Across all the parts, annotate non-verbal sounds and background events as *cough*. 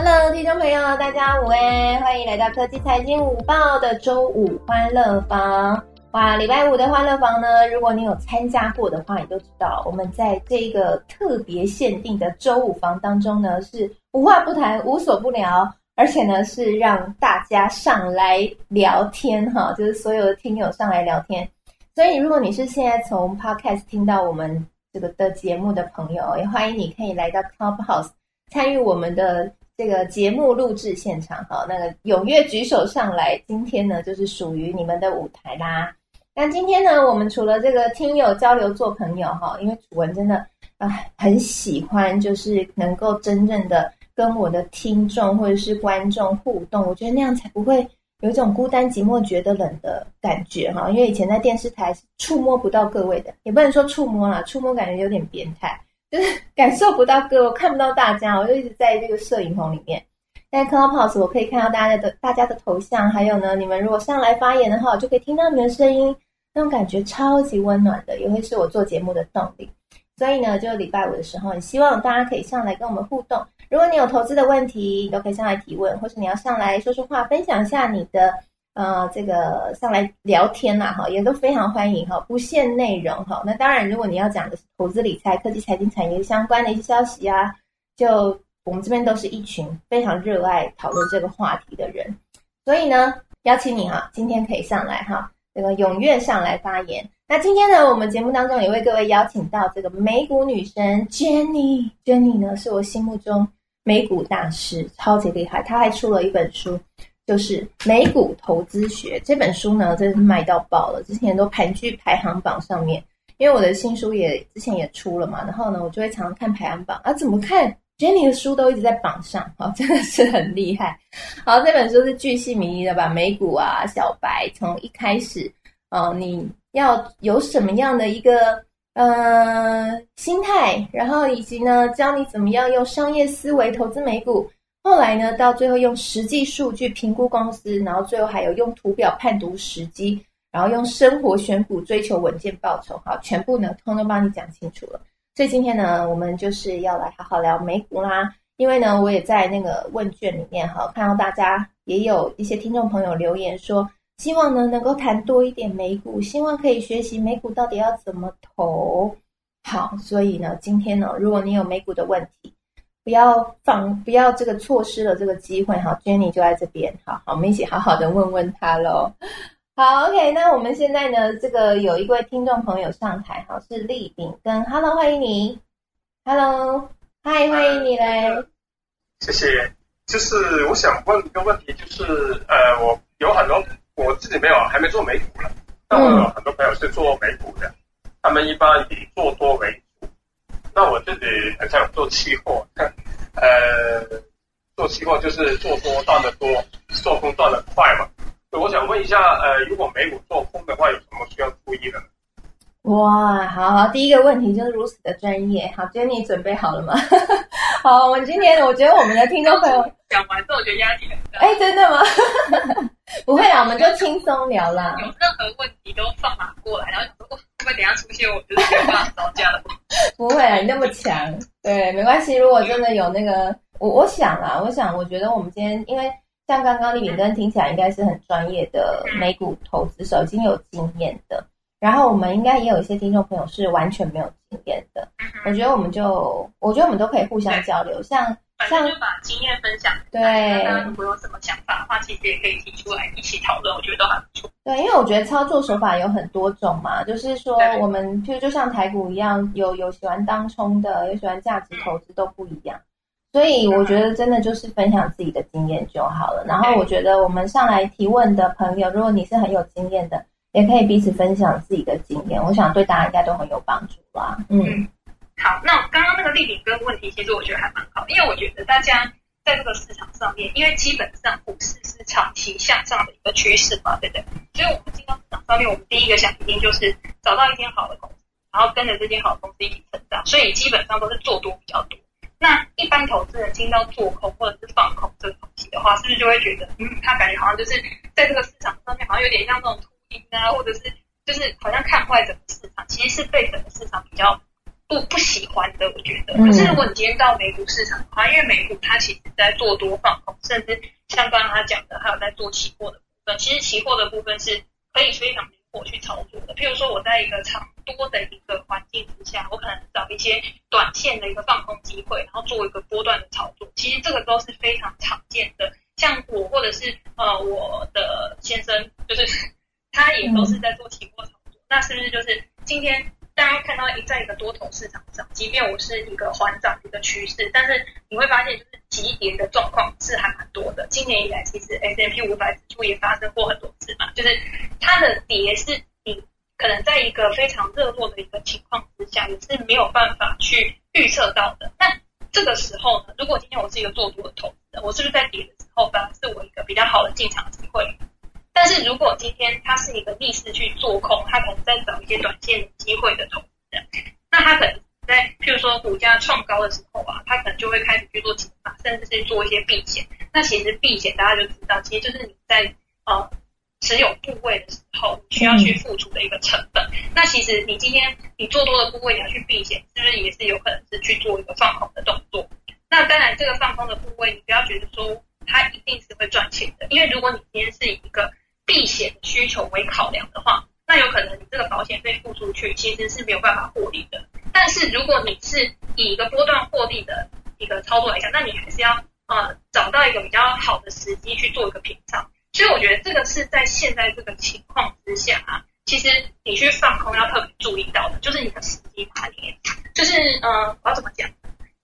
Hello，听众朋友，大家午安，欢迎来到科技财经午报的周五欢乐房。哇，礼拜五的欢乐房呢，如果你有参加过的话，你都知道，我们在这个特别限定的周五房当中呢，是无话不谈，无所不聊，而且呢是让大家上来聊天哈，就是所有的听友上来聊天。所以，如果你是现在从 Podcast 听到我们这个的节目的朋友，也欢迎你可以来到 Clubhouse 参与我们的这个节目录制现场哈。那个踊跃举手上来，今天呢就是属于你们的舞台啦。那今天呢，我们除了这个听友交流做朋友哈，因为楚文真的啊很喜欢，就是能够真正的跟我的听众或者是观众互动，我觉得那样才不会。有一种孤单寂寞觉得冷的感觉哈，因为以前在电视台是触摸不到各位的，也不能说触摸啦，触摸感觉有点变态，就 *laughs* 是感受不到歌，我，看不到大家，我就一直在这个摄影棚里面。在 Clubhouse 我可以看到大家的大家的头像，还有呢，你们如果上来发言的话，我就可以听到你们的声音，那种感觉超级温暖的，也会是我做节目的动力。所以呢，就礼拜五的时候，很希望大家可以上来跟我们互动。如果你有投资的问题，你都可以上来提问，或是你要上来说说话，分享一下你的呃这个上来聊天啦，哈，也都非常欢迎哈，不限内容哈。那当然，如果你要讲的是投资理财、科技、财经、产业相关的一些消息啊，就我们这边都是一群非常热爱讨论这个话题的人，所以呢，邀请你哈，今天可以上来哈，这个踊跃上来发言。那今天呢，我们节目当中也为各位邀请到这个美股女神 Jenny，Jenny 呢是我心目中美股大师，超级厉害。她还出了一本书，就是《美股投资学》这本书呢，真是卖到爆了，之前都盘踞排行榜上面。因为我的新书也之前也出了嘛，然后呢，我就会常常看排行榜啊，怎么看 Jenny 的书都一直在榜上啊，*laughs* 真的是很厉害。好，这本书是巨细靡遗的把美股啊，小白从一开始，呃，你。要有什么样的一个呃心态，然后以及呢，教你怎么样用商业思维投资美股。后来呢，到最后用实际数据评估公司，然后最后还有用图表判读时机，然后用生活选股追求稳健报酬。好，全部呢通通帮你讲清楚了。所以今天呢，我们就是要来好好聊美股啦。因为呢，我也在那个问卷里面哈，看到大家也有一些听众朋友留言说。希望呢能够谈多一点美股，希望可以学习美股到底要怎么投。好，所以呢，今天呢，如果你有美股的问题，不要放，不要这个错失了这个机会。哈，Jenny 就在这边，好好，我们一起好好的问问他喽。好，OK，那我们现在呢，这个有一位听众朋友上台，哈，是立炳跟 Hello，欢迎你，Hello，嗨，欢迎你嘞，谢谢。就是我想问一个问题，就是呃，我有很多。我自己没有，还没做美股了。但我有很多朋友是做美股的，他们一般以做多为主。那我自己很想做期货，呃，做期货就是做多赚的多，做空赚的快嘛。所以我想问一下，呃，如果美股做空的话，有什么需要注意的？哇，好好，第一个问题就是如此的专业。好，Jenny 准备好了吗？*laughs* 好，我们今天我觉得我们的听众朋友讲完之后，我觉得压力很大。哎，真的吗？*laughs* 不会啊，我们就轻松聊啦。有任何问题都放马过来，然后如果会不会等下出现，我就是没办法招架了。*laughs* 不会啊，你那么强，对，没关系。如果真的有那个，我我想啊，我想，我觉得我们今天，因为像刚刚李炳根听起来应该是很专业的美股投资手，已经有经验的。然后我们应该也有一些听众朋友是完全没有经验的，我觉得我们就，我觉得我们都可以互相交流，像像就把经验分享，对，如果有什么想法的话，其实也可以提出来一起讨论，我觉得都还不错。对，因为我觉得操作手法有很多种嘛，就是说我们就就像台股一样，有有喜欢当冲的，有喜欢价值投资都不一样，所以我觉得真的就是分享自己的经验就好了。然后我觉得我们上来提问的朋友，如果你是很有经验的。也可以彼此分享自己的经验，我想对大家应该都很有帮助吧。嗯，好，那刚刚那个丽饼跟问题，其实我觉得还蛮好，因为我觉得大家在这个市场上面，因为基本上股市是长期向上的一个趋势嘛，对不对？所以我们进到市场上面，我们第一个想一定就是找到一间好的公司，然后跟着这间好的公司一起成长，所以基本上都是做多比较多。那一般投资人听到做空或者是放空这个东西的话，是不是就会觉得，嗯，他感觉好像就是在这个市场上面，好像有点像那种秃鹰。啊，或者是就是好像看坏整个市场，其实是被整个市场比较不不喜欢的，我觉得。可是如果你今天到美股市场的话，因为美股它其实在做多放空，甚至像刚刚他讲的，还有在做期货的部分。其实期货的部分是可以非常灵活去操作的。譬如说，我在一个长多的一个环境之下，我可能找一些短线的一个放空机会，然后做一个波段的操作。其实这个都是非常常见的。像我或者是呃我的先生，就是 *laughs* 他也都是在做期货操作。那是不是就是今天？大家看到一在一个多头市场上，即便我是一个缓涨的一个趋势，但是你会发现，就是急跌的状况是还蛮多的。今年以来，其实 S M P 五百指数也发生过很多次嘛，就是它的跌是你可能在一个非常热络的一个情况之下，你是没有办法去预测到的。那这个时候呢，如果今天我是一个做多的投资人，我是不是在跌的时候，反而是我一个比较好的进场机会？但是如果今天他是一个逆势去做空，他可能在找一些短线机会的投资人，那他可能在譬如说股价创高的时候啊，他可能就会开始去做减码，甚至是做一些避险。那其实避险大家就知道，其实就是你在呃持有部位的时候需要去付出的一个成本。那其实你今天你做多的部位你要去避险，是不是也是有可能是去做一个放空的动作？那当然，这个放空的部位你不要觉得说它一定是会赚钱的，因为如果你今天是一个避险需求为考量的话，那有可能你这个保险费付出去其实是没有办法获利的。但是如果你是以一个波段获利的一个操作来讲，那你还是要呃找到一个比较好的时机去做一个平仓。所以我觉得这个是在现在这个情况之下啊，其实你去放空要特别注意到的，就是你的时机拿捏。就是呃，我要怎么讲？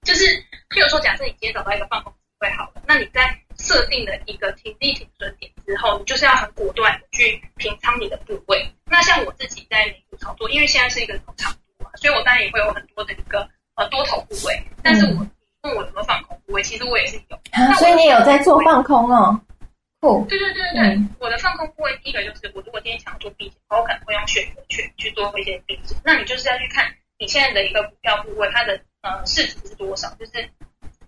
就是譬如说，假设你今天找到一个放空会好了，那你在设定了一个停利停损点之后，你就是要很果断的去平仓你的部位。那像我自己在美股操作，因为现在是一个长多嘛，所以我当然也会有很多的一个呃多头部位。但是我问我有没有放空部位，其实我也是有。所以你有在做放空哦？不，对对对对对，我的放空部位第一个就是，我如果今天想要做避险，我可能会用选择权去做一些避险。那你就是要去看你现在的一个股票部位，它的呃市值是多少，就是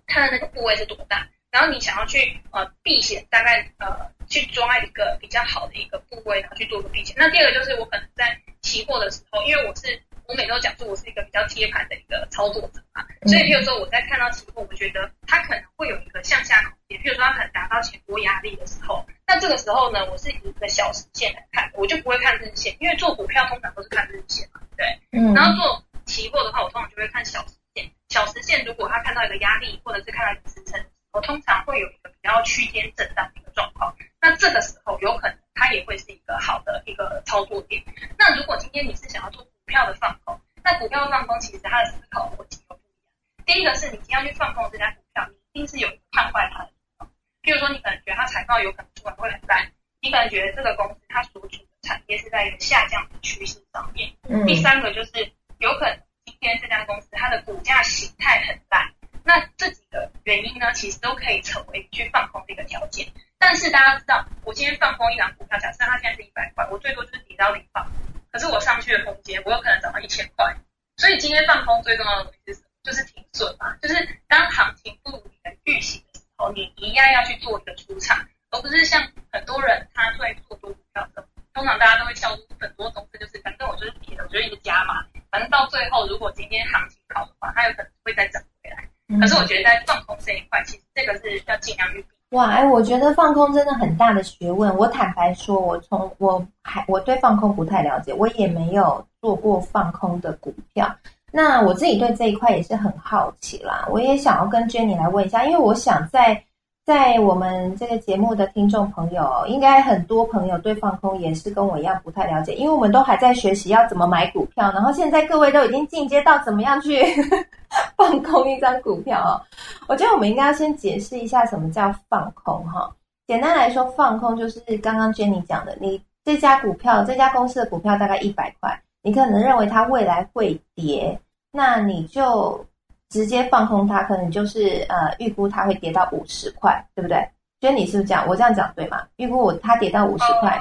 它的那个部位是多大。然后你想要去呃避险，大概呃去抓一个比较好的一个部位，然后去做个避险。那第二个就是我可能在期货的时候，因为我是我每周讲说我是一个比较贴盘的一个操作者嘛，所以譬如说我在看到期货，我觉得它可能会有一个向下空间，譬如说它可能达到前波压力的时候，那这个时候呢，我是以一个小时线来看，我就不会看日线，因为做股票通常都是看日线嘛，对，嗯，然后做期货的话，我通常就会看小时线，小时线如果它看到一个压力，或者是看到一个支撑。我通常会有一个比较区间震荡的一个状况，那这个时候有可能它也会是一个好的一个操作点。那如果今天你是想要做股票的放空，那股票的放空其实它的思考逻辑又不一样。第一个是你今天要去放空这家股票，你一定是有一个看坏它的地方。譬如说你可能觉得它财报有可能出来会很烂，你可能觉得这个公司它所处的产业是在一个下降的趋势上面。第三个就是有可能今天这家公司它的股价形态很烂。那这几个原因呢，其实都可以成为去放空的一个条件。但是大家知道，我今天放空一张股票，假设它现在是一百块，我最多就是跌到零放。可是我上去的空间，我有可能涨到一千块。所以今天放空最重要的东西是什么？就是停损嘛。就是当行情不如你的预期的时候，你一样要去做一个出场，而不是像很多人他在做多股票的，通常大家都会跳出很多东西，就是反正我就是跌了，我就一直加嘛。反正到最后，如果今天行情好的话，它有可能会再涨回来。可是我觉得在放空这一块，其实这个是要尽量去避。哇，哎，我觉得放空真的很大的学问。我坦白说，我从我还我对放空不太了解，我也没有做过放空的股票。那我自己对这一块也是很好奇啦。我也想要跟 Jenny 来问一下，因为我想在。在我们这个节目的听众朋友，应该很多朋友对放空也是跟我一样不太了解，因为我们都还在学习要怎么买股票，然后现在各位都已经进阶到怎么样去 *laughs* 放空一张股票哦。我觉得我们应该要先解释一下什么叫放空哈。简单来说，放空就是刚刚 Jenny 讲的，你这家股票、这家公司的股票大概一百块，你可能认为它未来会跌，那你就。直接放空它，可能就是呃预估它会跌到五十块，对不对？所以你是不是这样？我这样讲对吗？预估我它跌到五十块，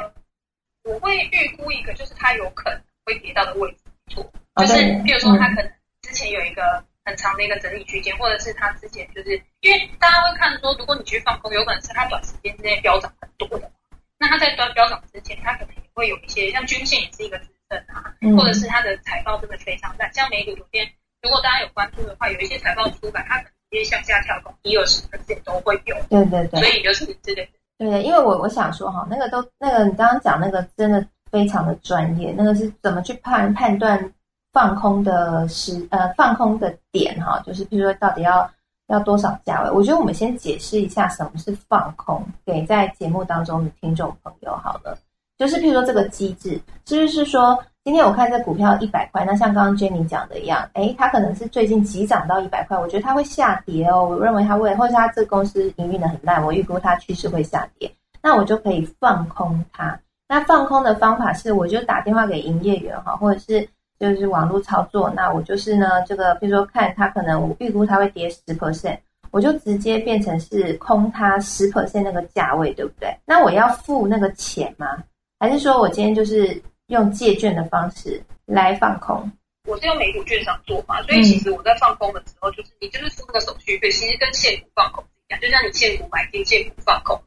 我会预估一个就是它有可能会跌到的位置，错，就是比如说它可能之前有一个很长的一个整理区间，或者是它之前就是因为大家会看说，如果你去放空，有可能是它短时间之内飙涨很多的，那它在飙飙涨之前，它可能也会有一些像均线也是一个支撑啊，或者是它的财报真的非常烂，像美股昨天。如果大家有关注的话，有一些财报出版，它可能直接向下跳动一二十 percent 都会有。对对对，所以就是这个。对，因为我我想说哈，那个都那个你刚刚讲那个真的非常的专业，那个是怎么去判判断放空的时呃放空的点哈，就是比如说到底要要多少价位？我觉得我们先解释一下什么是放空，给在节目当中的听众朋友好了。就是譬如说这个机制，是不是说今天我看这股票一百块，那像刚刚 Jenny 讲的一样，诶，它可能是最近急涨到一百块，我觉得它会下跌哦。我认为它会，或者它这个公司营运的很烂，我预估它趋势会下跌，那我就可以放空它。那放空的方法是，我就打电话给营业员哈，或者是就是网络操作，那我就是呢，这个比如说看它可能我预估它会跌十 percent，我就直接变成是空它十 percent 那个价位，对不对？那我要付那个钱吗？还是说我今天就是用借券的方式来放空？我是用美股券商做嘛，所以其实我在放空的时候，就是你就是付那个手续费，其实跟现股放空一样，就像你现股买进、现股放空，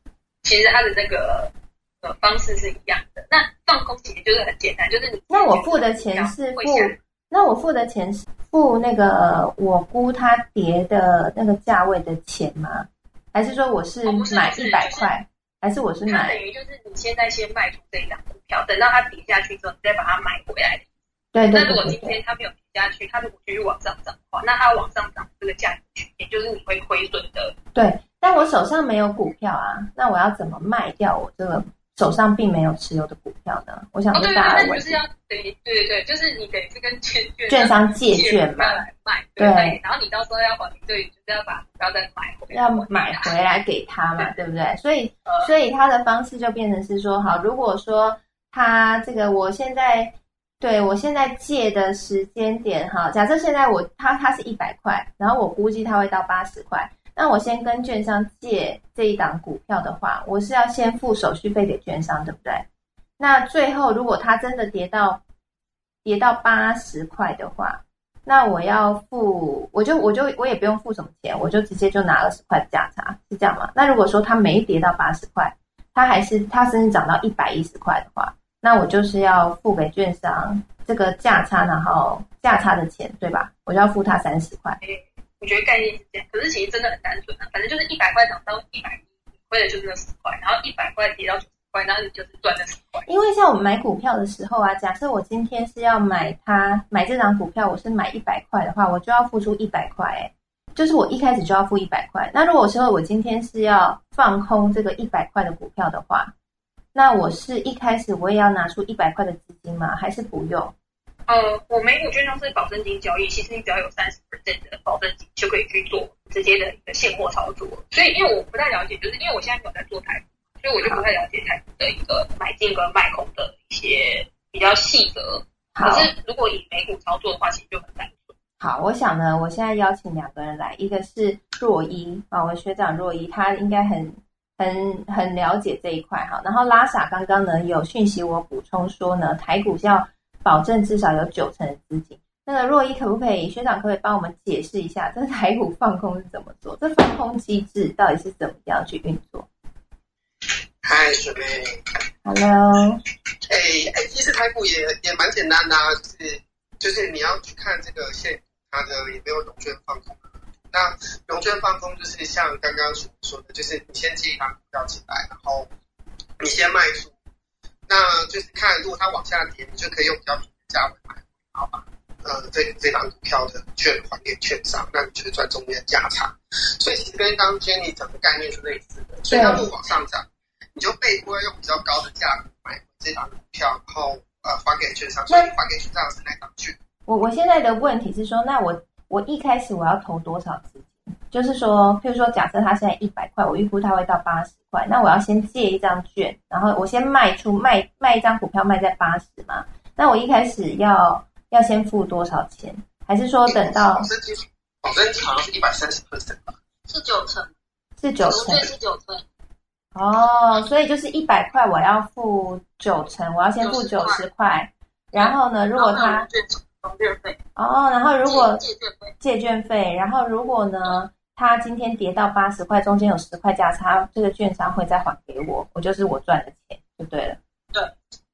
其实它的那个呃方式是一样的。那放空其实就是很简单，就是你那我付的钱是付，那我付的钱是付那个我估它跌的那个价位的钱吗？还是说我是买一百块？还是我是买，等于就是你现在先卖出这一档股票，等到它跌下去之后，你再把它买回来。对对。那如果今天它没有跌下去，它如果继续往上涨的话，那它往上涨这个价值，也就是你会亏损的。对，但我手上没有股票啊，那我要怎么卖掉我这个手上并没有持有的股票呢？我想问大家问题。对对对对，就是你等于是跟券券商借券嘛，卖对，然后你到时候要还，对，就是要把股票再买回来，要买回来给他嘛，对不对？所以所以他的方式就变成是说，好，如果说他这个我现在对我现在借的时间点哈，假设现在我他他是一百块，然后我估计他会到八十块，那我先跟券商借这一档股票的话，我是要先付手续费给券商，对不对？那最后，如果它真的跌到跌到八十块的话，那我要付，我就我就我也不用付什么钱，我就直接就拿二十块的价差，是这样吗？那如果说它没跌到八十块，它还是它甚至涨到一百一十块的话，那我就是要付给券商这个价差，然后价差的钱，对吧？我就要付他三十块。我觉得概念是这样，可是其实真的很单纯啊，反正就是一百块涨到一百一，亏的就是那十块，然后一百块跌到。然后你就是赚了十块因为像我们买股票的时候啊，假设我今天是要买它买这张股票，我是买一百块的话，我就要付出一百块，哎，就是我一开始就要付一百块。那如果说我今天是要放空这个一百块的股票的话，那我是一开始我也要拿出一百块的资金吗？还是不用？呃，我美股券商是保证金交易，其实你只要有三十 percent 的保证金就可以去做直接的一个现货操作。所以，因为我不太了解，就是因为我现在没有在做台股。所以我就不太了解台股的一个买进跟卖空的一些比较细则。可是如果以美股操作的话，其实就很单纯。好，我想呢，我现在邀请两个人来，一个是若一啊，我学长若一，他应该很很很了解这一块哈。然后拉萨刚刚呢有讯息我补充说呢，台股是要保证至少有九成的资金。那个若一可不可以学长可不可以帮我们解释一下，这台股放空是怎么做？这放空机制到底是怎么样去运作？嗨，水妹，Hello，哎哎，其实台股也也蛮简单的，就是就是你要去看这个线，它的有没有融券放空。那融券放空就是像刚刚所说的，就是你先接一档股票进来，然后你先卖出，那就是看如果它往下跌，你就可以用比较便宜的价位买，然后把呃这这档股票的券还给券商，那你就赚中间的价差。所以其实跟刚天你讲的概念是类似的，所以它不往上涨。你就被迫要用比较高的价格买这档股票，然后呃还给券商，所以还给券商是那档券。我我现在的问题是说，那我我一开始我要投多少资金？就是说，譬如说，假设他现在一百块，我预估他会到八十块，那我要先借一张券，然后我先卖出卖卖一张股票卖在八十嘛？那我一开始要要先付多少钱？还是说等到？保证金保证金好像是一百三十 percent 吧？是九成，是九成，是九成。哦，所以就是一百块，我要付九成，我要先付九十块，然后呢，如果他哦，然后如果借券费，借券费，然后如果呢，他今天跌到八十块，中间有十块价差，这个券商会再还给我，我就是我赚的钱就对了。对，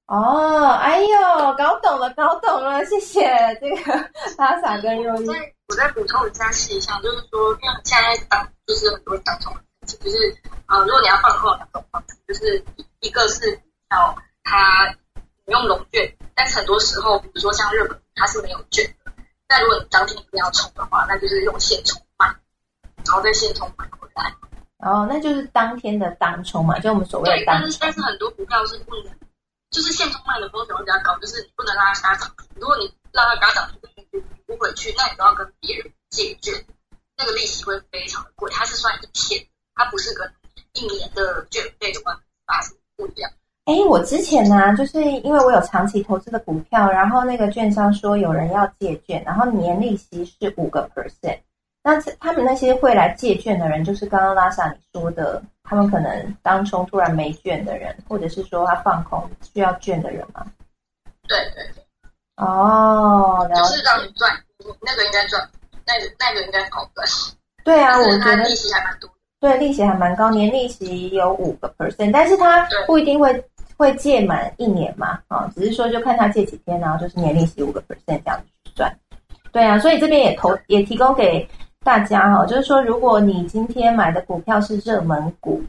哦，哎呦，搞懂了，搞懂了，谢谢这个 *laughs* 拉萨跟肉我再我再补充一下细项，就是说，因为现在当就是很多当中，就是呃，如果你要放空两种方式，就是一个是要它你用龙券，但是很多时候，比如说像日本，它是没有券的。那如果你当天一定要冲的话，那就是用现冲买，然后再现充买回来。哦，那就是当天的当冲嘛，就我们所谓，的当但是但是很多股票是不能，就是现冲卖的风险会比较高，就是你不能让它杀涨。如果你让它嘎涨停，你不回去，那你都要跟别人借券，那个利息会非常的贵，它是算一天，它不是跟一年的券费的话法是不一样。哎，我之前呢、就是因为我有长期投资的股票，然后那个券商说有人要借券，然后年利息是五个 percent。那他们那些会来借券的人，就是刚刚拉萨你说的，他们可能当冲突然没券的人，或者是说他放空需要券的人嘛。对对对，哦，了就是。让你赚，那个应该赚，那个那个应该好赚，对啊，我觉得利息还蛮多的。对，利息还蛮高，年利息有五个 percent，但是他不一定会会借满一年嘛，啊、只是说就看他借几天，然后就是年利息五个 percent 这样子去算。对啊，所以这边也投也提供给大家哈、就是说如果你今天买的股票是热门股，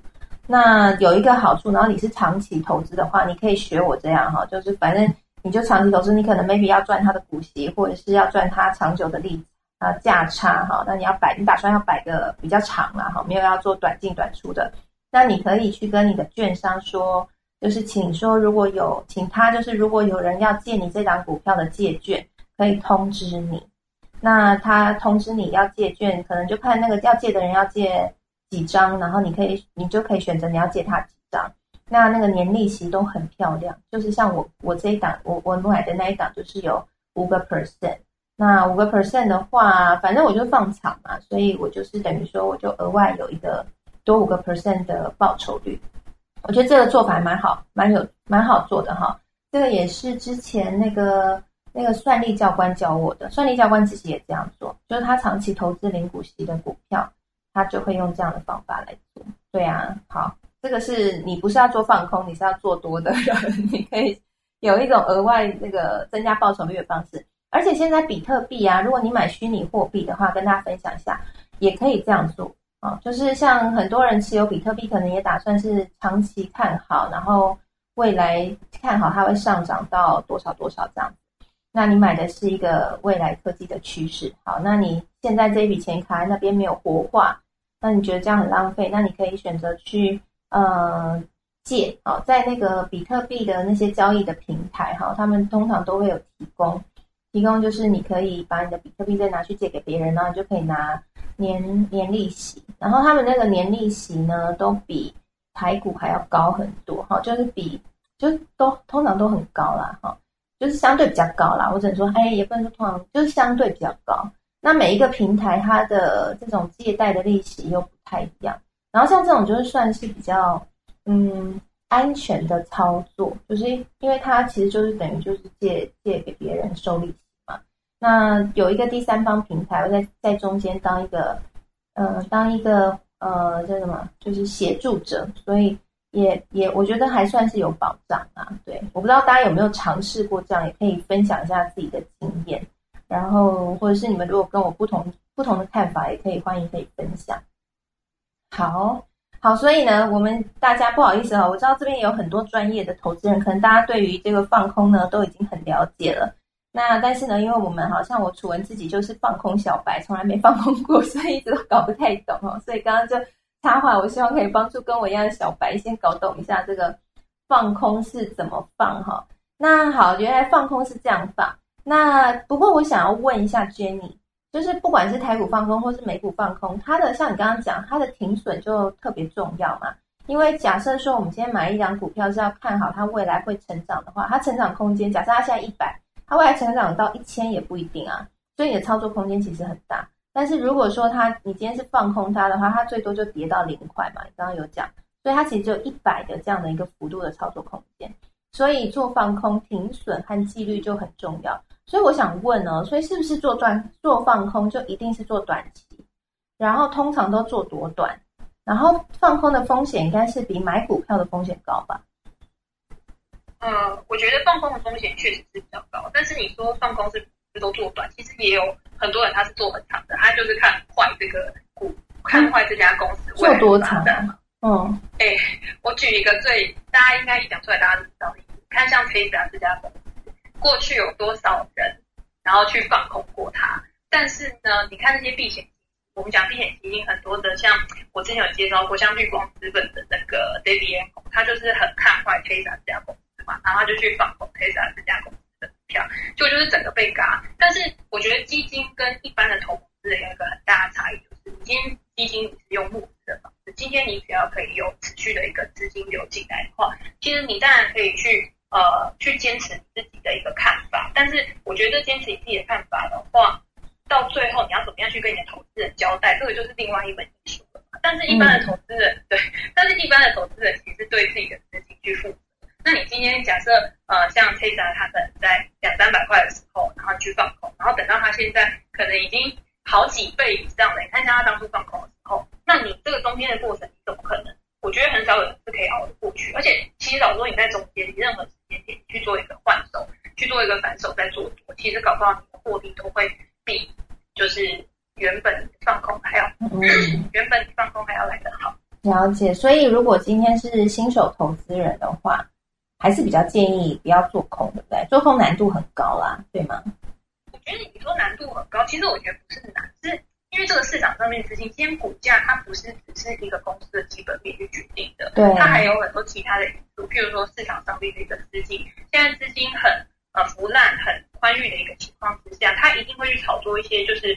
那有一个好处，然后你是长期投资的话，你可以学我这样哈、就是反正你就长期投资，你可能 maybe 要赚它的股息，或者是要赚它长久的利啊价差哈，那你要摆，你打算要摆个比较长啦哈，没有要做短进短出的，那你可以去跟你的券商说，就是请说如果有，请他就是如果有人要借你这档股票的借券，可以通知你。那他通知你要借券，可能就看那个要借的人要借几张，然后你可以你就可以选择你要借他几张。那那个年利息都很漂亮，就是像我我这一档我我买的那一档就是有五个 percent。那五个 percent 的话，反正我就放长嘛，所以我就是等于说，我就额外有一个多五个 percent 的报酬率。我觉得这个做法还蛮好，蛮有蛮好做的哈。这个也是之前那个那个算力教官教我的，算力教官自己也这样做，就是他长期投资零股息的股票，他就会用这样的方法来做。对啊，好，这个是你不是要做放空，你是要做多的，你可以有一种额外那个增加报酬率的方式。而且现在比特币啊，如果你买虚拟货币的话，跟大家分享一下，也可以这样做啊。就是像很多人持有比特币，可能也打算是长期看好，然后未来看好它会上涨到多少多少这样。那你买的是一个未来科技的趋势，好，那你现在这一笔钱卡在那边没有活化，那你觉得这样很浪费？那你可以选择去呃借啊，在那个比特币的那些交易的平台哈，他们通常都会有提供。提供就是你可以把你的比特币再拿去借给别人，然后你就可以拿年年利息，然后他们那个年利息呢，都比台股还要高很多哈，就是比就都通常都很高啦哈，就是相对比较高啦。我只能说，哎，也不能说通常，就是相对比较高。那每一个平台它的这种借贷的利息又不太一样，然后像这种就是算是比较嗯。安全的操作，就是因为它其实就是等于就是借借给别人收利息嘛。那有一个第三方平台，我在在中间当一个呃当一个呃叫什么，就是协助者，所以也也我觉得还算是有保障啊。对，我不知道大家有没有尝试过这样，也可以分享一下自己的经验。然后或者是你们如果跟我不同不同的看法，也可以欢迎可以分享。好。好，所以呢，我们大家不好意思啊，我知道这边有很多专业的投资人，可能大家对于这个放空呢都已经很了解了。那但是呢，因为我们好像我楚文自己就是放空小白，从来没放空过，所以一直都搞不太懂哦。所以刚刚就插话，我希望可以帮助跟我一样的小白先搞懂一下这个放空是怎么放哈。那好，原来放空是这样放。那不过我想要问一下 Jenny。就是不管是台股放空或是美股放空，它的像你刚刚讲，它的停损就特别重要嘛。因为假设说我们今天买一张股票是要看好它未来会成长的话，它成长空间，假设它现在一百，它未来成长到一千也不一定啊。所以你的操作空间其实很大。但是如果说它你今天是放空它的话，它最多就跌到零块嘛。你刚刚有讲，所以它其实只有一百的这样的一个幅度的操作空间。所以做放空停损和纪律就很重要。所以我想问呢，所以是不是做短做放空就一定是做短期？然后通常都做多短？然后放空的风险应该是比买股票的风险高吧？呃，我觉得放空的风险确实是比较高，但是你说放空是都做短？其实也有很多人他是做很长的，他就是看坏这个股，看坏这家公司做多长的？嗯，哎，我举一个最大家应该一讲出来大家都知道看像 Tesla 这家公司，过去有多少人然后去放空过它？但是呢，你看那些避险。我们讲避险基金很多的，像我之前有介绍过，像绿光资本的那个 David M，他就是很看坏 Tesla 这家公司嘛，然后他就去放空 Tesla 这家公司票，就就是整个被嘎。但是我觉得基金跟一般的投资人有一个很大的差异，就是你今天基金你是用募资的方式，今天你只要可以有持续的一个资金流进来的话，其实你当然可以去呃去坚持自己的一个看法，但是我觉得坚持你自己的看法的话。到最后，你要怎么样去跟你的投资人交代？这个就是另外一门艺术了。但是，一般的投资人对，但是一般的投资人其实对自己的资金去负责。那你今天假设呃，像 Tesla 它可能在两三百块的时候，然后去放空，然后等到它现在可能已经好几倍以上了，你看一下它当初放空的时候，那你这个中间的过程，你怎么可能？我觉得很少有人是可以熬得过去。而且，其实老说你在中间，你任何时间点去做一个换手，去做一个反手再做多，其实搞不好你的获利都会。比就是原本放空还要，嗯，*clears throat* 原本放空还要来得好。了解，所以如果今天是新手投资人的话，还是比较建议不要做空，对不对？做空难度很高啦，对吗？我觉得你说难度很高，其实我觉得不是难，是因为这个市场上面资金，今天股价它不是只是一个公司的基本面去决定的，对，它还有很多其他的因素，譬如说市场上面的一个资金，现在资金很呃腐烂很。宽裕的一个情况之下，它一定会去炒作一些就是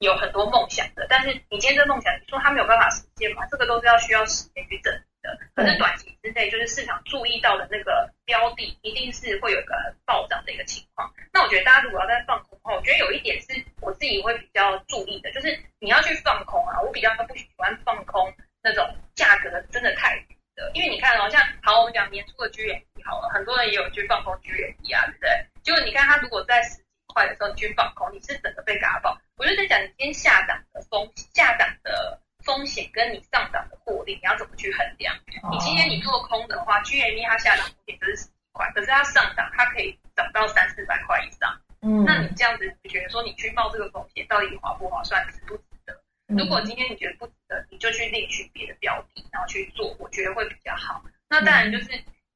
有很多梦想的。但是你今天这梦想，你说它没有办法实现嘛？这个都是要需要时间去证明的。可是短期之内，就是市场注意到的那个标的，一定是会有一个暴涨的一个情况。那我觉得大家如果要在放空的话，我觉得有一点是我自己会比较注意的，就是你要去放空啊，我比较不喜欢放空那种价格真的太低的，因为你看哦，像好，我们讲年初的 G M E 好了，很多人也有去放空 G M E 啊，对不对？结果你看，它如果在十几块的时候你去放空，你是整个被嘎爆。我就在讲，你今天下档的风下档的风险跟你上涨的获利，你要怎么去衡量？你今天你做空的话，GME 它下涨风险就是十几块，可是它上涨它可以涨到三四百块以上。嗯，那你这样子你觉得说你去冒这个风险到底划不划算，值不值得？如果今天你觉得不值得，你就去另取别的标的，然后去做，我觉得会比较好。那当然就是。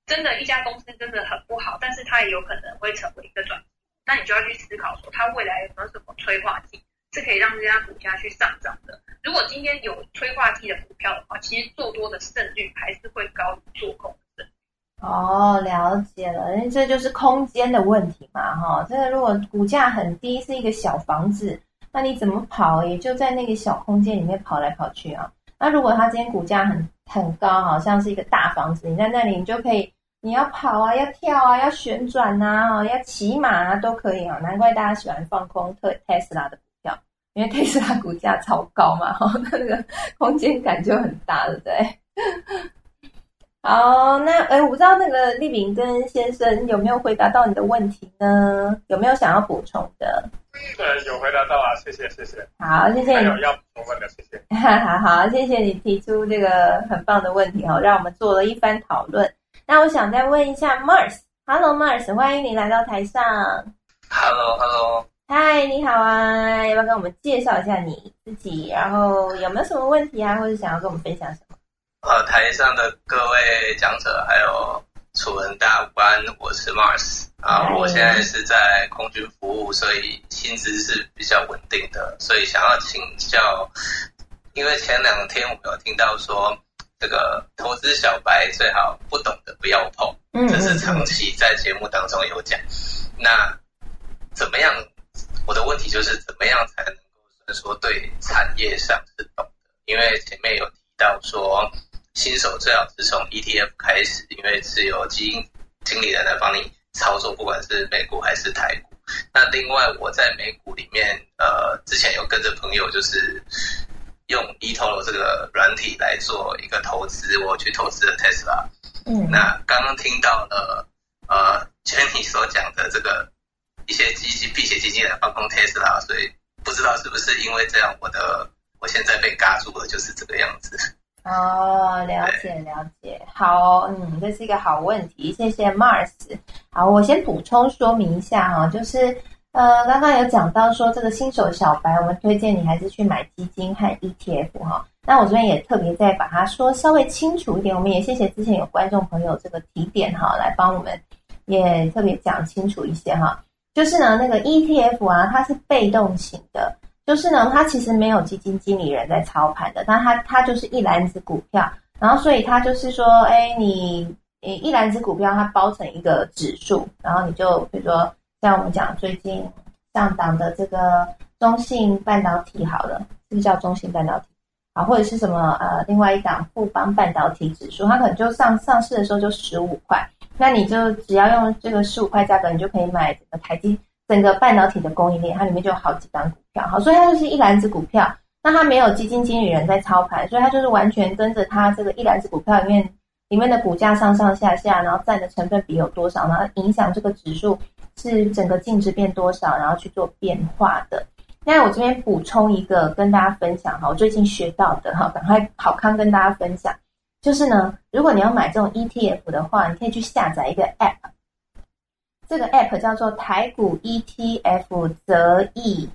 真的，一家公司真的很不好，但是它也有可能会成为一个转机。那你就要去思考说，它未来有没有什么催化剂，是可以让这家股价去上涨的。如果今天有催化剂的股票的话，其实做多的胜率还是会高于做空的。哦，了解了，因为这就是空间的问题嘛，哈。这个如果股价很低，是一个小房子，那你怎么跑，也就在那个小空间里面跑来跑去啊。那如果它今天股价很很高，好像是一个大房子，你在那里，你就可以。你要跑啊，要跳啊，要旋转呐，要骑马啊，都可以啊。难怪大家喜欢放空特特斯拉的，因为特斯拉股价超高嘛，哈，*laughs* 那个空间感就很大，对不对？*laughs* 好，那哎，我不知道那个丽敏跟先生有没有回答到你的问题呢？有没有想要补充的？对，有回答到啊，谢谢，谢谢。好，谢谢你。有要补充问的，谢谢。*laughs* 好好，谢谢你提出这个很棒的问题哦，让我们做了一番讨论。那我想再问一下 Mars，Hello Mars，欢迎你来到台上。Hello，Hello，嗨，你好啊，要不要跟我们介绍一下你自己？然后有没有什么问题啊，或者想要跟我们分享什么？呃，台上的各位讲者还有楚文大官，我是 Mars 啊，我现在是在空军服务，所以薪资是比较稳定的，所以想要请教，因为前两天我们有听到说。这个投资小白最好不懂的不要碰，这是长期在节目当中有讲。那怎么样？我的问题就是怎么样才能够说对产业上是懂的？因为前面有提到说新手最好是从 ETF 开始，因为是由基金经理人来帮你操作，不管是美股还是台股。那另外我在美股里面，呃，之前有跟着朋友就是。用 eToro 这个软体来做一个投资，我去投资了 Tesla。嗯，那刚刚听到了呃 Jenny 所讲的这个一些基金、避险基金来放空 Tesla，所以不知道是不是因为这样，我的我现在被嘎住了，就是这个样子。哦，了解了解，好，嗯，这是一个好问题，谢谢 Mars。好，我先补充说明一下哈，就是呃，刚刚有讲到说这个新手小白，我们推荐你还是去买基金和 ETF 哈。那我这边也特别再把它说稍微清楚一点，我们也谢谢之前有观众朋友这个提点哈，来帮我们也特别讲清楚一些哈。就是呢，那个 ETF 啊，它是被动型的。就是呢，它其实没有基金经理人在操盘的，但它它就是一篮子股票，然后所以它就是说，哎，你你一篮子股票它包成一个指数，然后你就比如说像我们讲最近上档的这个中信半导体，好了，是不是叫中信半导体啊？或者是什么呃，另外一档富邦半导体指数，它可能就上上市的时候就十五块，那你就只要用这个十五块价格，你就可以买整个台积。整个半导体的供应链，它里面就有好几张股票，好，所以它就是一篮子股票。那它没有基金经理人在操盘，所以它就是完全跟着它这个一篮子股票里面里面的股价上上下下，然后占的成分比有多少，然后影响这个指数是整个净值变多少，然后去做变化的。那我这边补充一个跟大家分享哈，我最近学到的哈，赶快好康跟大家分享，就是呢，如果你要买这种 ETF 的话，你可以去下载一个 App。这个 app 叫做台股 ETF 折溢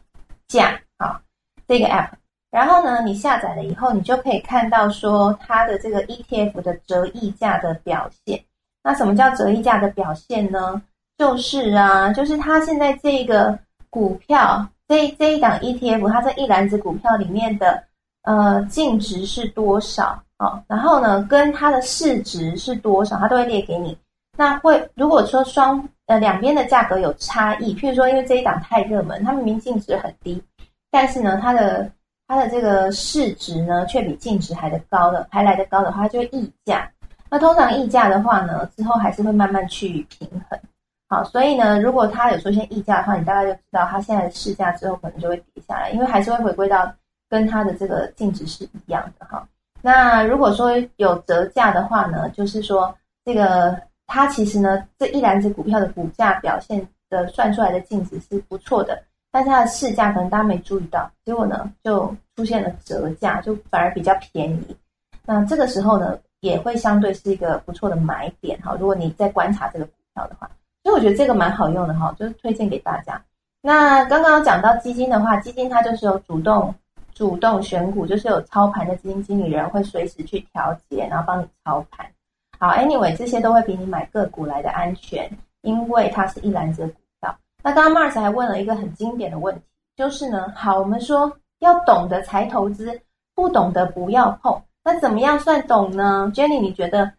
价啊，这个 app，然后呢，你下载了以后，你就可以看到说它的这个 ETF 的折溢价的表现。那什么叫折溢价的表现呢？就是啊，就是它现在这个股票，这这一档 ETF，它这一篮子股票里面的呃净值是多少啊？然后呢，跟它的市值是多少，它都会列给你。那会如果说双呃，两边的价格有差异，譬如说，因为这一档太热门，它明明净值很低，但是呢，它的它的这个市值呢，却比净值还的高的，还来得高的话，就溢价。那通常溢价的话呢，之后还是会慢慢去平衡。好，所以呢，如果它有出现溢价的话，你大概就知道它现在的市价之后可能就会跌下来，因为还是会回归到跟它的这个净值是一样的哈。那如果说有折价的话呢，就是说这个。它其实呢，这一篮子股票的股价表现的算出来的净值是不错的，但是它的市价可能大家没注意到，结果呢就出现了折价，就反而比较便宜。那这个时候呢，也会相对是一个不错的买点哈。如果你在观察这个股票的话，所以我觉得这个蛮好用的哈，就是推荐给大家。那刚刚讲到基金的话，基金它就是有主动主动选股，就是有操盘的基金经理人会随时去调节，然后帮你操盘。好，Anyway，这些都会比你买个股来的安全，因为它是一篮子股票。那刚刚 Mars 还问了一个很经典的问题，就是呢，好，我们说要懂得才投资，不懂得不要碰。那怎么样算懂呢？Jenny，你觉得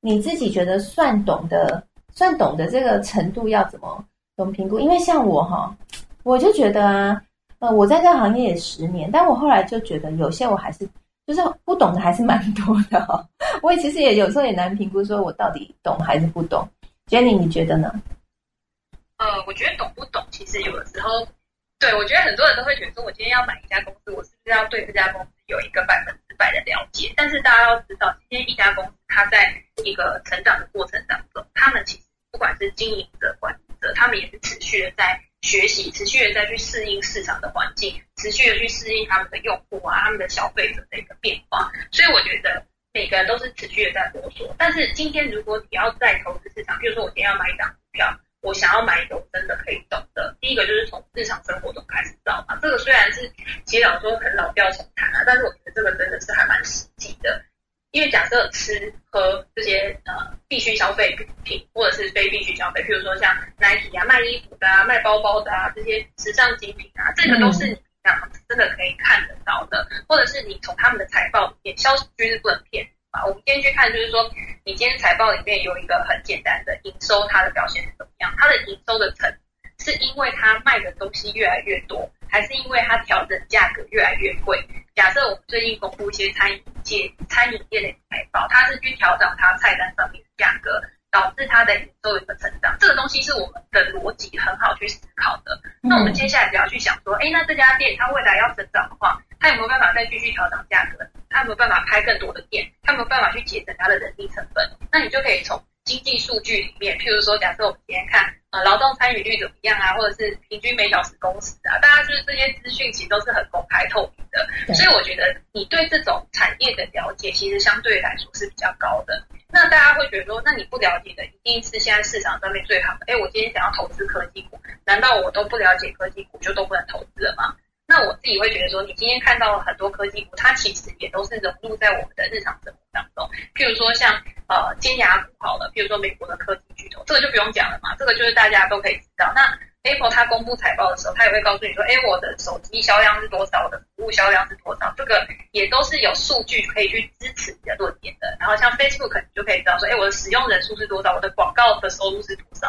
你自己觉得算懂的，算懂的这个程度要怎么怎么评估？因为像我哈，我就觉得啊，呃，我在这个行业也十年，但我后来就觉得有些我还是。就是不懂的还是蛮多的哈，*laughs* 我也其实也有时候也难评估，说我到底懂还是不懂。Jenny，你觉得呢？呃，我觉得懂不懂，其实有的时候，对我觉得很多人都会觉得说，我今天要买一家公司，我是不是要对这家公司有一个百分之百的了解？但是大家要知道，今天一家公司它在一个成长的过程当中，他们其实不管是经营者、管理者，他们也是持续的在。学习持续的再去适应市场的环境，持续的去适应他们的用户啊，他们的消费者的一个变化。所以我觉得每个人都是持续的在摸索。但是今天如果你要在投资市场，比如说我今天要买一张股票，我想要买一个我真的可以懂的。第一个就是从日常生活中开始找嘛。这个虽然是其实老说很老调重弹啊，但是我觉得这个真的是还蛮实际的。因为假设吃喝这些呃必须消费品，或者是非必须消费，譬如说像 Nike 啊卖衣服的啊卖包包的啊这些时尚精品啊，这个都是你这样真的可以看得到的，或者是你从他们的财报里面，消息趋势不能骗啊。我们今天去看，就是说你今天财报里面有一个很简单的营收，它的表现是怎么样？它的营收的成是因为它卖的东西越来越多，还是因为它调整价格越来越贵？假设我们最近公布一些餐饮界、餐饮业的财报，它是去调整它菜单上面的价格，导致它的营收有一个成长。这个东西是我们的逻辑很好去思考的。那我们接下来只要去想说，哎，那这家店它未来要成长的话，它有没有办法再继续调整价格？它有没有办法开更多的店？它有没有办法去节省它的人力成本？那你就可以从经济数据里面，譬如说，假设我们今天看呃劳动参与率怎么样啊，或者是平均每小时工时啊，大家就是这些资讯其实都是很公开透明的。所以我觉得你对这种产业的了解，其实相对来说是比较高的。那大家会觉得说，那你不了解的一定是现在市场上面最好的。哎，我今天想要投资科技股，难道我都不了解科技股就都不能投资了吗？那我自己会觉得说，你今天看到了很多科技股，它其实也都是融入在我们的日常生活当中。譬如说像呃尖牙股好了，譬如说美国的科技巨头，这个就不用讲了嘛，这个就是大家都可以知道。那 Apple 它公布财报的时候，它也会告诉你说，哎，我的手机销量是多少，我的服务销量是多少，这个也都是有数据可以去支持你的论点的。然后像 Facebook，你就可以知道说，哎，我的使用人数是多少，我的广告的收入是多少。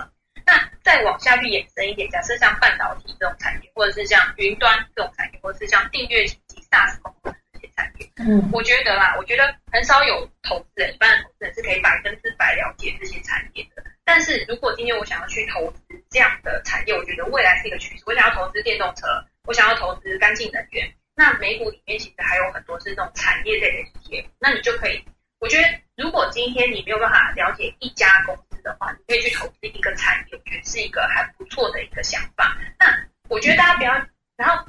那再往下去延伸一点，假设像半导体这种产业，或者是像云端这种产业，或者是像订阅型 SaaS 公司这些产业，嗯，我觉得啦，我觉得很少有投资人，一般的投资人是可以百分之百了解这些产业的。但是如果今天我想要去投资这样的产业，我觉得未来是一个趋势。我想要投资电动车，我想要投资干净能源，那美股里面其实还有很多是这种产业类的企业，那你就可以，我觉得如果今天你没有办法了解一家公司，的话，你可以去投资一个产业，是一个还不错的一个想法。那我觉得大家不要，然后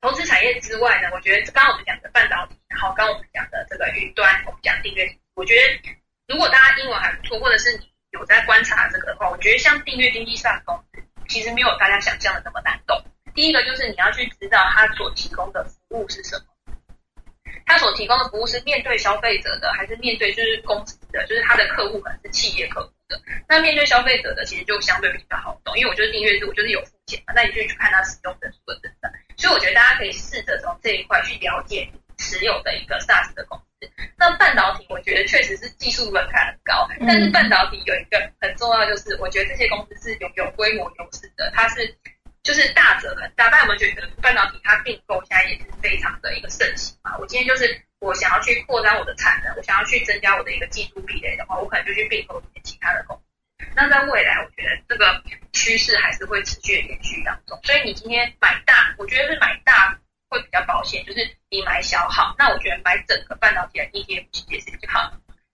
投资产业之外呢，我觉得刚刚我们讲的半导体，然后刚刚我们讲的这个云端，我们讲订阅，我觉得如果大家英文还不错，或者是你有在观察这个的话，我觉得像订阅经济上公司，其实没有大家想象的那么难懂。第一个就是你要去知道它所提供的服务是什么。他所提供的服务是面对消费者的，还是面对就是公司的？就是他的客户可能是企业客户的。那面对消费者的，其实就相对比较好懂，因为我就是订阅制，我就是有付钱嘛。那你就去看他使用人数的等等。所以我觉得大家可以试着从这一块去了解持有的一个 SaaS 的公司。那半导体，我觉得确实是技术门槛很高，但是半导体有一个很重要，就是我觉得这些公司是拥有规模优势的，它是。就是大者很大，大家有没有觉得半导体它并购现在也是非常的一个盛行嘛？我今天就是我想要去扩张我的产能，我想要去增加我的一个技术壁垒的话，我可能就去并购一些其他的公司。那在未来，我觉得这个趋势还是会持续的延续当中。所以你今天买大，我觉得是买大会比较保险，就是比买小好。那我觉得买整个半导体的 ETF 其实也是比较好。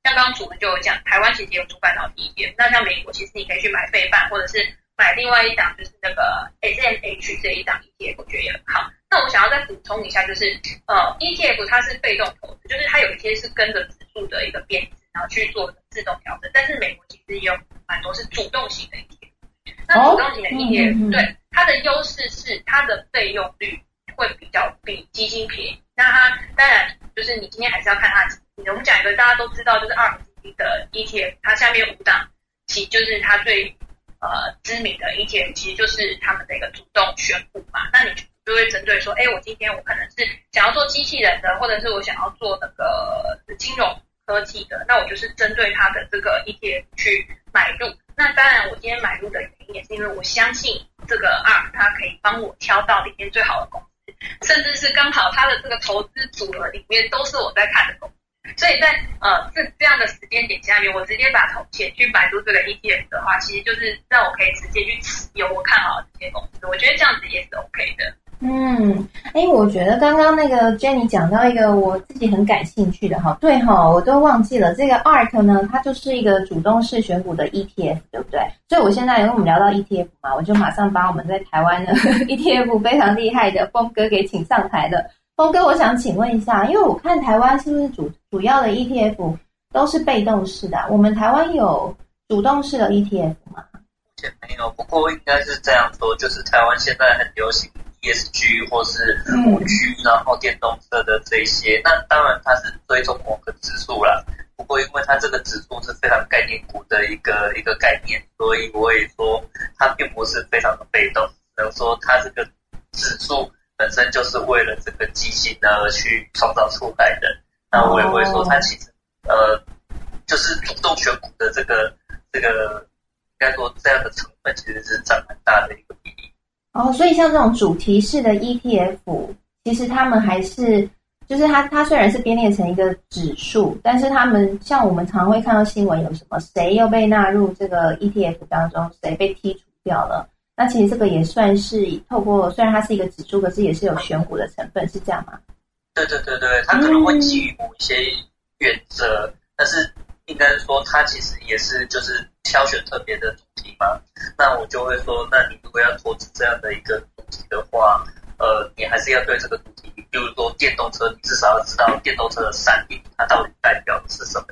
像刚刚主持就有讲，台湾其实有出半导体 ETF，那像美国其实你可以去买费半或者是。买另外一档就是那个 S M H 这一档 ETF，我觉得也很好。那我想要再补充一下，就是呃 ETF 它是被动投资，就是它有一些是跟着指数的一个变值，然后去做自动调整。但是美国其实也有蛮多是主动型的 ETF。那主动型的 ETF，对它的优势是它的费用率会比较比基金便宜。那它当然就是你今天还是要看它的。我们讲一个大家都知道，就是二级的 ETF，它下面五档其就是它最。呃，知名的 ETF 其实就是他们的一个主动选股嘛，那你就会针对说，哎，我今天我可能是想要做机器人的，或者是我想要做那个金融科技的，那我就是针对它的这个 ETF 去买入。那当然，我今天买入的原因也是因为我相信这个 ARK 它可以帮我挑到里面最好的公司，甚至是刚好它的这个投资组合里面都是我在看的公司。所以在呃这这样的时间点下面，我直接把钱去买入这个 ETF 的话，其实就是让我可以直接去持有我看好的这些公司，我觉得这样子也是 OK 的。嗯，哎，我觉得刚刚那个 Jenny 讲到一个我自己很感兴趣的哈，对哈，我都忘记了这个 ARK 呢，它就是一个主动式选股的 ETF，对不对？所以我现在因为我们聊到 ETF 嘛，我就马上把我们在台湾的 *laughs* ETF 非常厉害的峰哥给请上台了。峰哥，我想请问一下，因为我看台湾是不是主主要的 ETF 都是被动式的？我们台湾有主动式的 ETF 吗？目前没有，不过应该是这样说，就是台湾现在很流行 ESG 或是五 G，然后电动车的这些。那当然它是追踪某个指数啦，不过因为它这个指数是非常概念股的一个一个概念，所以我也说它并不是非常的被动，只能说它这个指数。本身就是为了这个机器呢去创造出来的，那我也会说，它其实呃，就是主动选股的这个这个，应该说这样的成分其实是占很大的一个比例。哦，所以像这种主题式的 ETF，其实他们还是就是它它虽然是编列成一个指数，但是他们像我们常会看到新闻有什么谁又被纳入这个 ETF 当中，谁被剔除掉了。那其实这个也算是透过，虽然它是一个指数，可是也是有选股的成分，是这样吗？对对对对，它可能会基于某一些原则，但是应该说它其实也是就是挑选特别的主题嘛。那我就会说，那你如果要投资这样的一个主题的话，呃，你还是要对这个主题，比如说电动车，你至少要知道电动车的产品它到底代表的是什么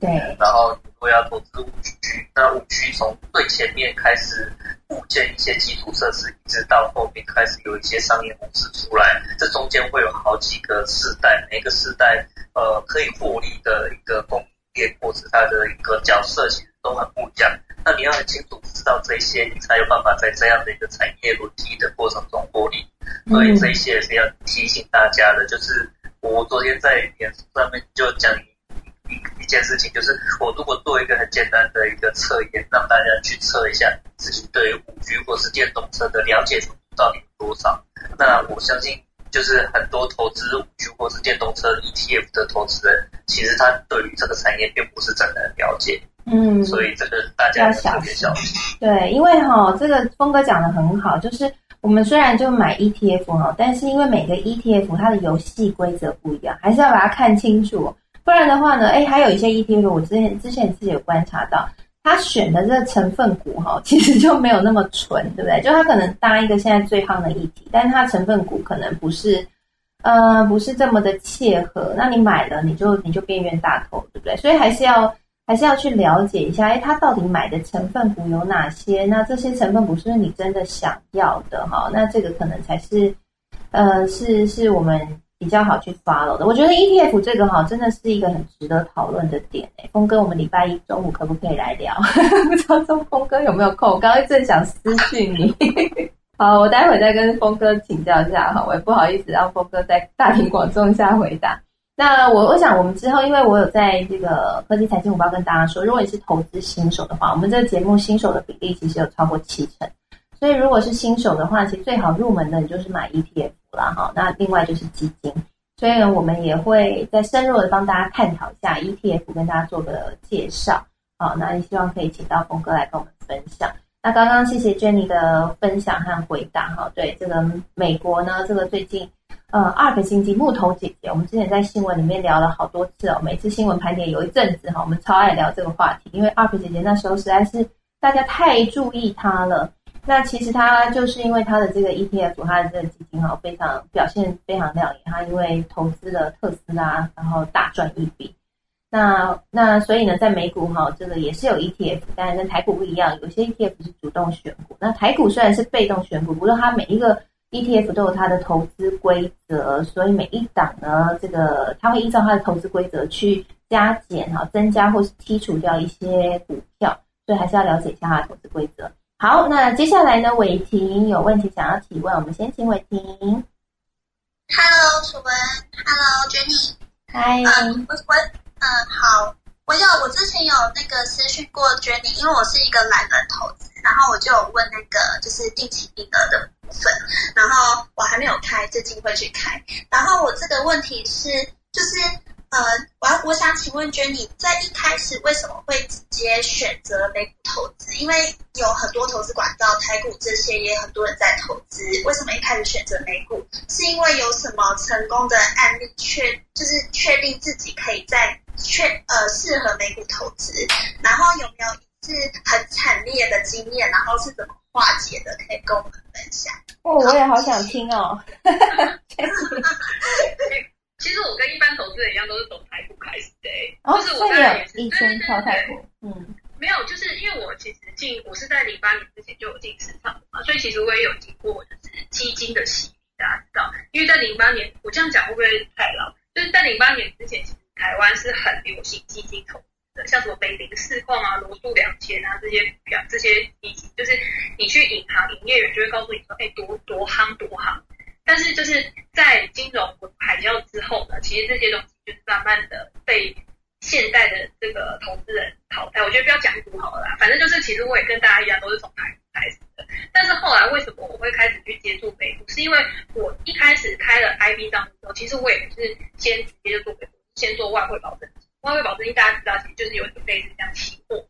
对。然后如果要投资五 G，那五 G 从最前面开始构建一些基础设施，一直到后面开始有一些商业模式出来，这中间会有好几个世代，每个世代呃可以获利的一个工业或者它的一个角色其实都很不一样。那你要很清楚知道这些，你才有办法在这样的一个产业轮替的过程中获利。所以这些也是要提醒大家的，就是我昨天在脸书上面就讲一一件事情，就是我如果做一个很简单的一个测验，让大家去测一下自己对五 G 或是电动车的了解程度到底有多少，那我相信就是很多投资五 G 或是电动车 ETF 的投资人，其实他对于这个产业并不是真的很了解。嗯，所以这个大家要小心。对，因为哈，这个峰哥讲的很好，就是我们虽然就买 ETF 哈，但是因为每个 ETF 它的游戏规则不一样，还是要把它看清楚。不然的话呢，哎，还有一些 ETF，我之前之前自己有观察到，他选的这个成分股哈，其实就没有那么纯，对不对？就他可能搭一个现在最夯的议题，但是它成分股可能不是，呃，不是这么的切合。那你买了，你就你就变冤大头，对不对？所以还是要。还是要去了解一下，哎，他到底买的成分股有哪些？那这些成分股是不是你真的想要的？哈，那这个可能才是，呃，是是我们比较好去 follow 的。我觉得 ETF 这个哈，真的是一个很值得讨论的点。哎，峰哥，我们礼拜一中午可不可以来聊？*laughs* 不知道中峰哥有没有空？我刚刚正想私讯你。*laughs* 好，我待会再跟峰哥请教一下哈，我也不好意思让峰哥在大庭广众下回答。那我我想我们之后，因为我有在这个科技财经午报跟大家说，如果你是投资新手的话，我们这个节目新手的比例其实有超过七成，所以如果是新手的话，其实最好入门的你就是买 ETF 啦，哈。那另外就是基金，所以呢，我们也会再深入的帮大家探讨一下 ETF，跟大家做个介绍，好，那也希望可以请到峰哥来跟我们分享。那刚刚谢谢 Jenny 的分享和回答，哈，对这个美国呢，这个最近。呃，ARK 经济木头姐姐，我们之前在新闻里面聊了好多次哦。每次新闻盘点有一阵子哈，我们超爱聊这个话题，因为 ARK 姐姐那时候实在是大家太注意她了。那其实它就是因为它的这个 ETF，它的这个基金哈，非常表现非常亮眼。它因为投资了特斯拉，然后大赚一笔。那那所以呢，在美股哈，这个也是有 ETF，但是跟台股不一样，有些 ETF 是主动选股。那台股虽然是被动选股，不过它每一个。ETF 都有它的投资规则，所以每一档呢，这个它会依照它的投资规则去加减哈，增加或是剔除掉一些股票，所以还是要了解一下它的投资规则。好，那接下来呢，伟霆有问题想要提问，我们先请伟霆。Hello，楚文。Hello，Jenny。嗨。嗯，我我嗯好，我有我之前有那个私讯过 Jenny，因为我是一个懒人投资，然后我就有问那个就是定期定额的。部分，然后我还没有开，最近会去开。然后我这个问题是，就是呃，我要我想请问 Jenny，在一开始为什么会直接选择美股投资？因为有很多投资管道，台股这些也很多人在投资。为什么一开始选择美股？是因为有什么成功的案例确，就是确定自己可以在确呃适合美股投资？然后有没有一次很惨烈的经验？然后是怎么？化解的可以跟我们分享哦，我也好想听哦。*laughs* *laughs* *laughs* 其实我跟一般投资人一样，都是从台股开始的。就是我在一圈跳台股，嗯，没有，就是因为我其实进，我是在零八年之前就有进市场嘛，所以其实我也有经过就是基金的洗礼，大家知道。因为在零八年，我这样讲会不会太老？就是在零八年之前，其实台湾是很流行基金投资的。像什么北林四矿啊、罗素两千啊这些股票，这些基金，就是你去银行营业员就会告诉你说，哎，多多夯多夯。但是就是在金融海啸之后呢，其实这些东西就是慢慢的被现代的这个投资人淘汰。我觉得不要讲股好了，啦，反正就是其实我也跟大家一样，都是从台股开始的。但是后来为什么我会开始去接触美股？是因为我一开始开了 IB 账户之后，其实我也不是先直接就做美股，先做外汇保证金。外汇保证金大家知道，其实就是有点类似这样期货，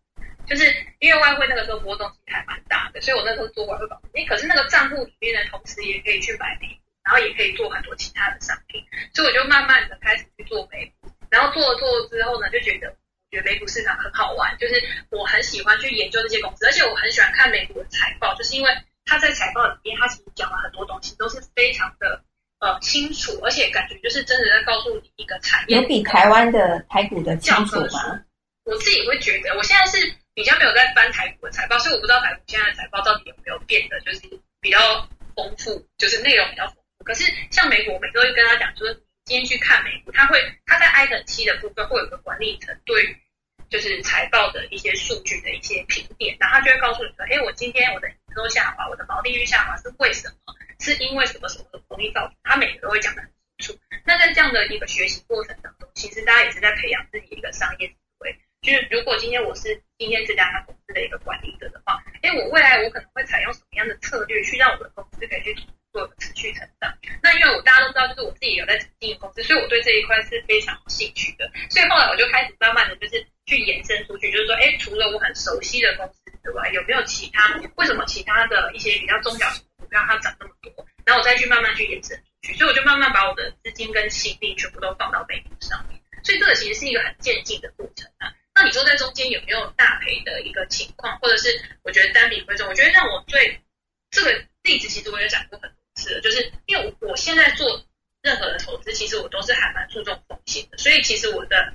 就是因为外汇那个时候波动其实还蛮大的，所以我那时候做外汇保证金。可是那个账户里面呢，同时也可以去买美股，然后也可以做很多其他的商品，所以我就慢慢的开始去做美股，然后做了做了之后呢，就觉得觉得美股市场很好玩，就是我很喜欢去研究这些公司，而且我很喜欢看美股的财报，就是因为他在财报里面，他其实讲了很多东西，都是非常的呃清楚，而且感觉就是真的在告诉你一个产业。有比台湾的台股的清楚吗？我自己会觉得，我现在是比较没有在翻台股的财报，所以我不知道台股现在的财报到底有没有变得就是比较丰富，就是内容比较丰富。可是像美股，我每次会跟他讲，就是。今天去看美股，他会他在 I 等期的部分会有个管理层对，就是财报的一些数据的一些评点，然后他就会告诉你说，哎，我今天我的营收下滑，我的毛利率下滑是为什么？是因为什么什么的容易造成？他每个都会讲的很清楚。那在这样的一个学习过程当中，其实大家也是在培养自己一个商业思维。就是如果今天我是今天这家公司的一个管理者的话，哎，我未来我可能会采用什么样的策略去让我的公司可以去。做持续成长，那因为我大家都知道，就是我自己有在经营公司，所以我对这一块是非常有兴趣的。所以后来我就开始慢慢的就是去延伸出去，就是说，哎，除了我很熟悉的公司之外，有没有其他？为什么其他的一些比较中小型股票它涨那么多？然后我再去慢慢去延伸出去，所以我就慢慢把我的资金跟心力全部都放到美股上面。所以这个其实是一个很渐进的过程啊。那你说在中间有没有大赔的一个情况，或者是我觉得单笔亏损？我觉得让我最这个例子其实我也讲过很。多次，就是因为我我现在做任何的投资，其实我都是还蛮注重风险的，所以其实我的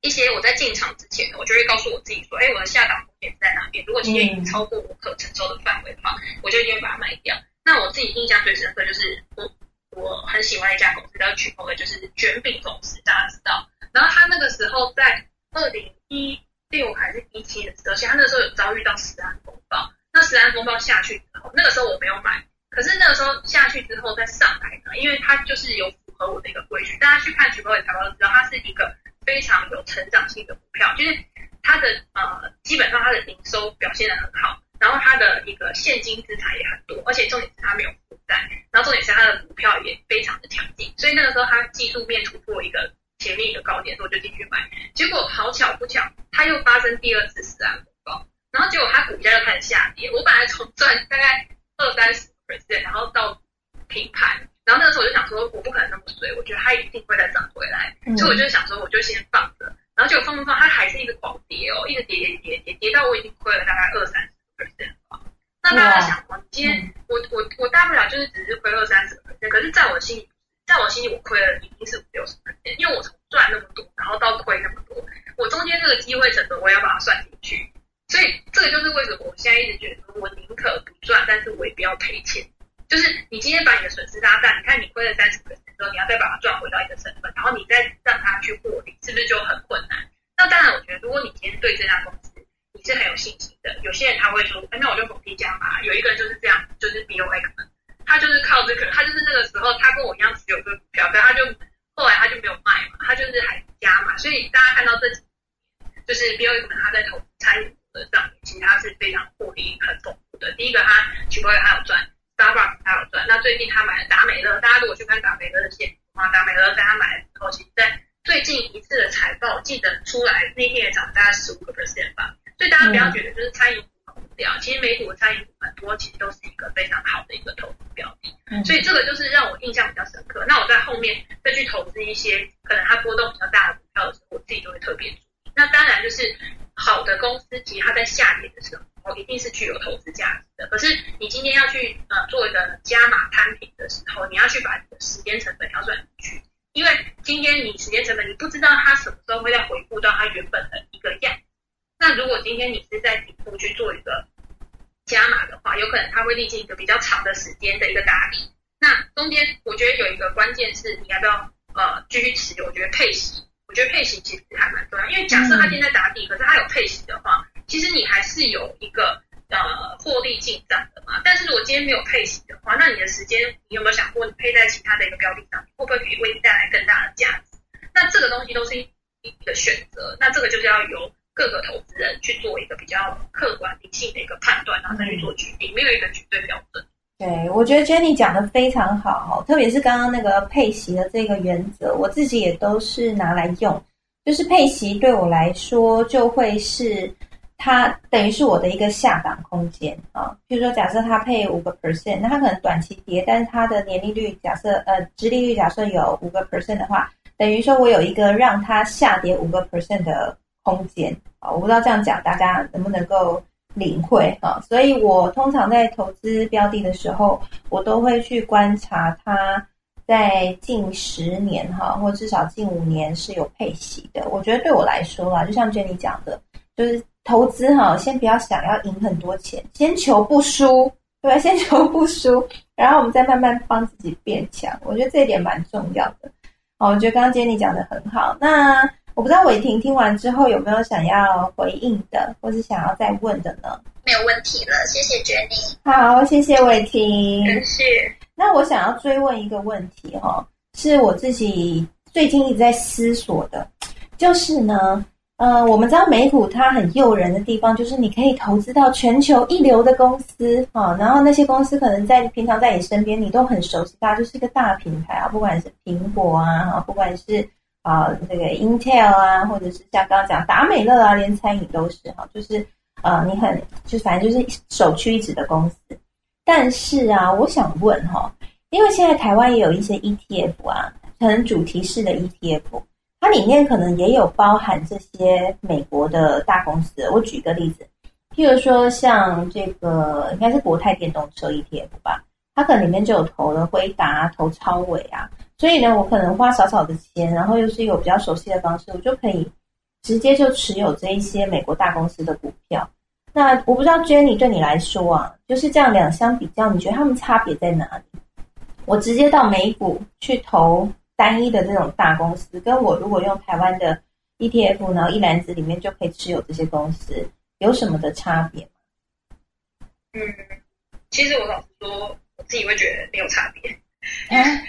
一些我在进场之前，我就会告诉我自己说，哎，我的下档风险在哪边？如果今天已经超过我可承受的范围的话，我就一定把它卖掉。那我自己印象最深刻就是我我很喜欢一家公司叫曲鹏的，就是卷饼公司，大家知道。然后他那个时候在二零一六还是一七的时候，其实他那时候有遭遇到十安风暴。那十安风暴下去之后，那个时候我没有买。可是那个时候下去之后再上来呢，因为它就是有符合我的一个规矩。大家去看曲宝伟财报都知道，它是一个非常有成长性的股票，就是它的呃基本上它的营收表现的很好，然后它的一个现金资产也很多，而且重点是它没有负债，然后重点是它的股票也非常的强劲。所以那个时候它技术面突破一个前面一个高点，我就进去买。结果好巧不巧，它又发生第二次死安风暴，然后结果它股价就开始下跌。我本来从赚大概二三十 percent，。然后到平盘，然后那个时候我就想说，我不可能那么衰，我觉得它一定会再涨回来，所以我就想说，我就先放着，然后结果放放放，它还是一个狂跌哦，一直跌跌跌跌跌到我已经亏了大概二三十 percent 了。那大家想，我今天我我我大不了就是只是亏二三十 percent，可是在我心里，在我心里我亏了已经是五六十 percent，因为我从赚那么多，然后到亏那么多，我中间这个机会成本我要把它算进去。所以这个就是为什么我现在一直觉得，我宁可不赚，但是我也不要赔钱。就是你今天把你的损失拉大，你看你亏了三十个之后，你要再把它赚回到一个成本，然后你再让它去获利，是不是就很困难？那当然，我觉得如果你今天对这家公司你是很有信心的，有些人他会说，哎，那我就逢低加码。有一个人就是这样，就是 B O X，他就是靠这个，他就是那个时候他跟我一样持有个股票，但他就后来他就没有卖嘛，他就是还加码。所以大家看到这几，就是 B O X 他在投参与。上面其实它是非常获利很丰富的。第一个，它曲波它有赚，Starbucks 它有赚。那最近他买了达美乐，大家如果去看达美乐的线啊，达美乐在他买的时候，其实在最近一次的财报记得出来那天也涨大概十五个 percent 吧。所以大家不要觉得就是餐饮股很无聊，其实美股的餐饮股很多，其实都是一个非常好的一个投资标的。所以这个就是让我印象比较深刻。那我在后面再去投资一些可能它波动比较大的股票的时候，我自己就会特别注意。那当然就是。好的公司，其实它在下跌的时候，一定是具有投资价值的。可是你今天要去呃做一个加码摊平的时候，你要去把你的时间成本要算进去，因为今天你时间成本，你不知道它什么时候会再回复到它原本的一个样。那如果今天你是在底部去做一个加码的话，有可能它会历经一个比较长的时间的一个打底。那中间我觉得有一个关键是你要不要呃继续持有，我觉得配息。我觉得配息其实还蛮重要，因为假设它现在打底，可是它有配息的话，其实你还是有一个呃获利进账的嘛。但是如果今天没有配息的话，那你的时间你有没有想过，你配在其他的一个标的上，会不会可以为你带来更大的价值？那这个东西都是一一个选择，那这个就是要由各个投资人去做一个比较客观理性的一个判断，然后再去做决定，没有一个绝对标准。对，我觉得 Jenny 讲的非常好，特别是刚刚那个配息的这个原则，我自己也都是拿来用。就是配息对我来说，就会是它等于是我的一个下档空间啊。譬如说，假设它配五个 percent，那它可能短期跌，但是它的年利率假设呃，殖利率假设有五个 percent 的话，等于说我有一个让它下跌五个 percent 的空间啊。我不知道这样讲大家能不能够领会哈。所以我通常在投资标的的时候，我都会去观察它在近十年哈，或至少近五年是有配息的。我觉得对我来说啊，就像 Jenny 讲的，就是投资哈，先不要想要赢很多钱，先求不输。对，先求不输，然后我们再慢慢帮自己变强。我觉得这一点蛮重要的。哦，我觉得刚刚 Jenny 讲的很好。那我不知道伟霆听完之后有没有想要回应的，或是想要再问的呢？没有问题了，谢谢 Jenny。好，谢谢伟霆。感谢。那我想要追问一个问题哈，是我自己最近一直在思索的，就是呢。呃，我们知道美股它很诱人的地方，就是你可以投资到全球一流的公司啊，然后那些公司可能在平常在你身边，你都很熟悉，它就是一个大品牌啊，不管是苹果啊，不管是啊那个 Intel 啊，或者是像刚刚讲达美乐啊，连餐饮都是哈，就是呃你很就反正就是首屈一指的公司。但是啊，我想问哈，因为现在台湾也有一些 ETF 啊，可能主题式的 ETF。它里面可能也有包含这些美国的大公司。我举个例子，譬如说像这个应该是国泰电动车 ETF 吧，它可能里面就有投了辉达、投超伟啊。所以呢，我可能花少少的钱，然后又是一个比较熟悉的方式，我就可以直接就持有这一些美国大公司的股票。那我不知道 Jenny 对你来说啊，就是这样两相比较，你觉得他们差别在哪里？我直接到美股去投。单一的这种大公司，跟我如果用台湾的 ETF，然后一篮子里面就可以持有这些公司，有什么的差别吗？嗯，其实我老实说，我自己会觉得没有差别。*laughs* 哎，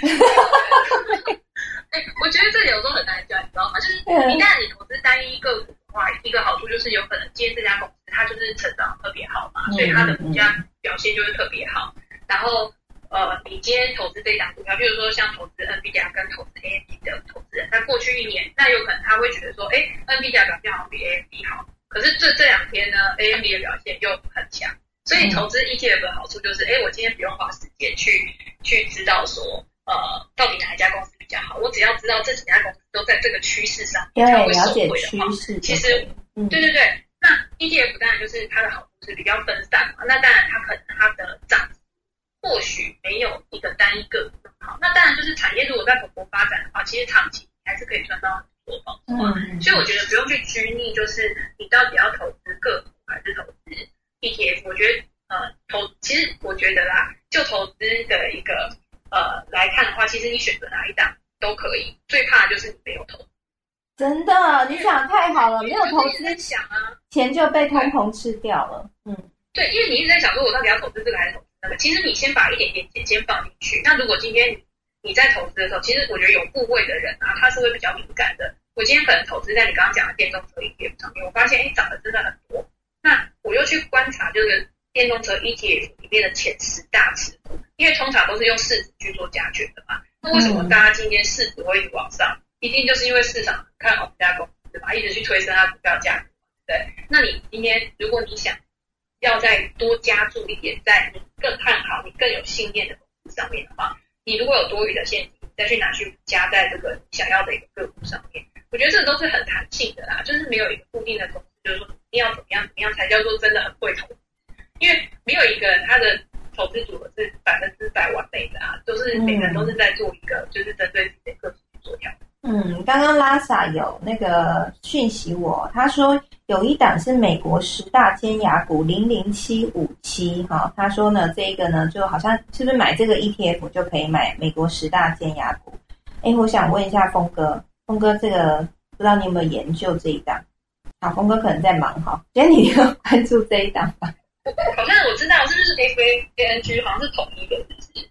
我觉得这里有时候很难讲，你知道吗？就是一旦你投资单一个股的话，一个好处就是有可能今天这家公司它就是成长特别好嘛，所以它的股价表现就会特别好，然后。呃，你今天投资这档股票，比如说像投资 NVIDIA 跟投资 AMD 的投资人，在过去一年，那有可能他会觉得说，哎，NVIDIA 表现好像比 AMD 好，可是这这两天呢，AMD 的表现又很强，所以投资 ETF 的好处就是，哎，我今天不用花时间去去知道说，呃，到底哪一家公司比较好，我只要知道这几家公司都在这个趋势上，对，了解趋势，其实，对对对，那 ETF 当然就是它的好处是比较分散嘛，那当然它可能它的涨。或许没有一个单一个股好，那当然就是产业如果在蓬勃发展的话，其实长期还是可以赚到很多报酬。嗯，所以我觉得不用去拘泥，就是你到底要投资个股还是投资 ETF。我觉得呃投，其实我觉得啦，就投资的一个呃来看的话，其实你选择哪一档都可以。最怕就是你没有投。真的，你想太好了，没有投资想啊，钱就被通膨吃掉了。嗯，对，因为你一直在想说，我到底要投资这个还是投资？那个其实你先把一点点钱先放进去。那如果今天你在投资的时候，其实我觉得有部位的人啊，他是会比较敏感的。我今天可能投资在你刚刚讲的电动车 ETF 上面，我发现哎涨的真的很多。那我又去观察这个电动车 ETF 里面的前十大持股，因为通常都是用市值去做加权的嘛。那为什么大家今天市值会一直往上？一定就是因为市场看好这家公司，吧？一直去推升它股票价格。对，那你今天如果你想。要再多加注一点，在你更看好、你更有信念的公司上面的话，你如果有多余的现金，再去拿去加在这个想要的一个个股上面，我觉得这都是很弹性的啦，就是没有一个固定的公司，就是说一定要怎么样怎么样才叫做真的很会投，因为没有一个人他的投资组合是百分之百完美的啊，都是每个人都是在做一个就是针对自己的个体去做调。嗯，刚刚拉萨有那个讯息我，他说有一档是美国十大尖牙股零零七五七，哈，他说呢这个呢就好像是不是买这个 ETF 就可以买美国十大尖牙股？哎，我想问一下峰哥，峰哥这个不知道你有没有研究这一档？好，峰哥可能在忙哈，觉得你要关注这一档吧？好像我知道，是不是 F A A N G 好像是同一个，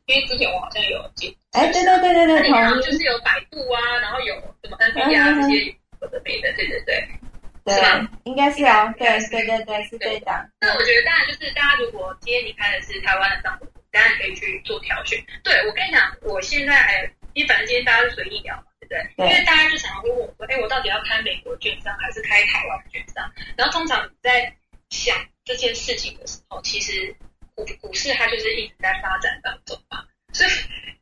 因为之前我好像有记。哎，对对对对对，统一就是有百度啊，然后有什么 npd 啊这些有的没的，对对对，是吧？应该是啊，对对对对，是这一档。那我觉得当然就是大家如果今天你开的是台湾的账户，当然可以去做挑选。对我跟你讲，我现在还，因为反正今天大家是随意聊嘛，对不对？因为大家就常常会问我说，哎，我到底要开美国券商还是开台湾券商？然后通常你在想。这件事情的时候，其实股股市它就是一直在发展当中嘛，所以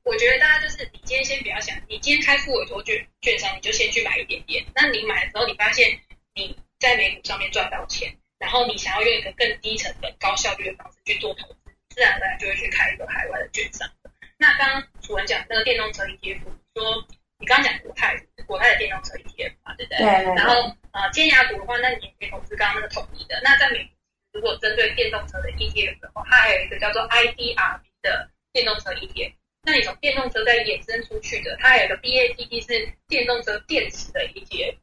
我觉得大家就是你今天先不要想，你今天开富委托券券商，你就先去买一点点。那你买的时候，你发现你在在美股上面赚到钱，然后你想要用一个更低成本、高效率的方式去做投资，自然而然就会去开一个海外的券商。那刚刚楚文讲那个电动车 ETF，说你刚刚讲国泰，国泰的电动车 ETF 嘛，对不对？对对。然后呃，尖牙股的话，那你也可以投资刚刚那个统一的。那在美，如果针对电动车的 ETF 的话，它还有一个叫做 IDRB 的电动车 ETF。那你从电动车再衍生出去的，它还有个 BATT 是电动车电池的 ETF。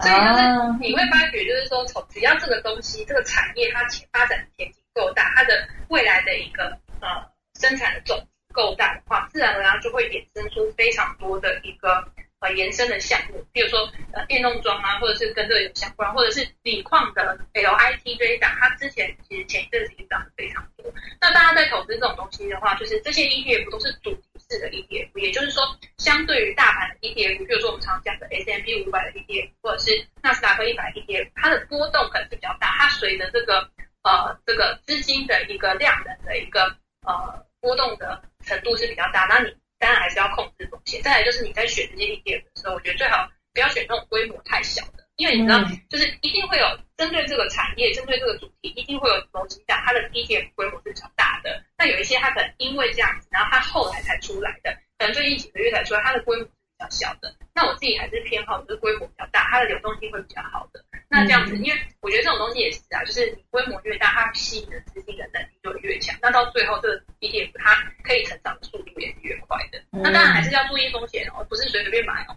所以就是你会发觉，就是说从只要这个东西这个产业它前发展前景够大，它的未来的一个呃生产的种子够大的话，自然而然就会衍生出非常多的一个呃延伸的项目，比如说呃电动桩啊，或者是跟这个有相关，或者是锂矿的 LIT 这一档，它之前其实前一阵子已经涨得非常多。那大家在投资这种东西的话，就是这些 ETF 都是主题式的 ETF，也就是说，相对于大盘的 ETF，比如说我们常讲的 S M P 五百的 ETF，或者是纳斯达克一百 ETF，它的波动可能是比较大，它随着这个呃这个资金的一个量能的一个呃波动的程度是比较大。那你当然还是要控制风险。再来就是你在选这些 ETF 的时候，我觉得最好不要选那种规模太小的，因为你知道，就是一定会有针对这个产业、针对这个主题，一定会有某几档它的 ETF 规模是比较大的。那有一些它可能因为这样子，然后它后来才出来的，可能最近几个月才出来，它的规模较小的。那我自己还是偏好就是规模比较大，它的流动性会比较好的。那这样子，因为我觉得这种东西也是啊，就是你规模越大，它吸引的资金的能力就越强。那到最后，这个 ETF 它可以成长的速度也是越快的。那当然还是要注意风险哦，不是随随便买哦。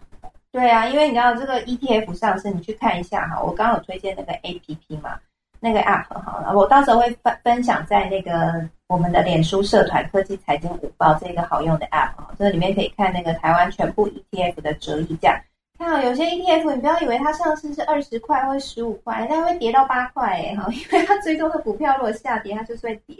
对啊，因为你知道这个 ETF 上市，你去看一下哈。我刚刚有推荐那个 APP 嘛，那个 App 哈，我到时候会分分享在那个我们的脸书社团科技财经五报这个好用的 App 哈，这里面可以看那个台湾全部 ETF 的折溢价。看啊，有些 ETF 你不要以为它上市是二十块或十五块，它会跌到八块哎哈，因为它追踪的股票如果下跌，它就是会跌，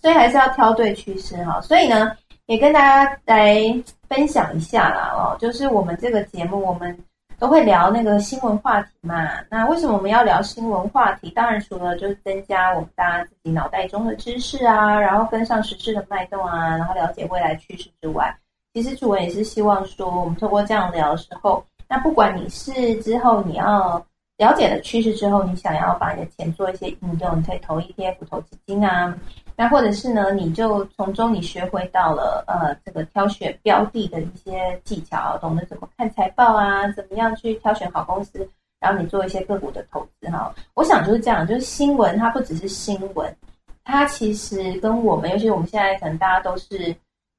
所以还是要挑对趋势哈。所以呢，也跟大家来分享一下啦哦，就是我们这个节目我们都会聊那个新闻话题嘛。那为什么我们要聊新闻话题？当然除了就是增加我们大家自己脑袋中的知识啊，然后跟上时事的脉动啊，然后了解未来趋势之外，其实主文也是希望说，我们透过这样聊的时候。那不管你是之后你要了解了趋势之后，你想要把你的钱做一些应用，你可以投 ETF、投基金啊。那或者是呢，你就从中你学会到了呃这个挑选标的的一些技巧，懂得怎么看财报啊，怎么样去挑选好公司，然后你做一些个股的投资哈。我想就是这样，就是新闻它不只是新闻，它其实跟我们，尤其我们现在可能大家都是。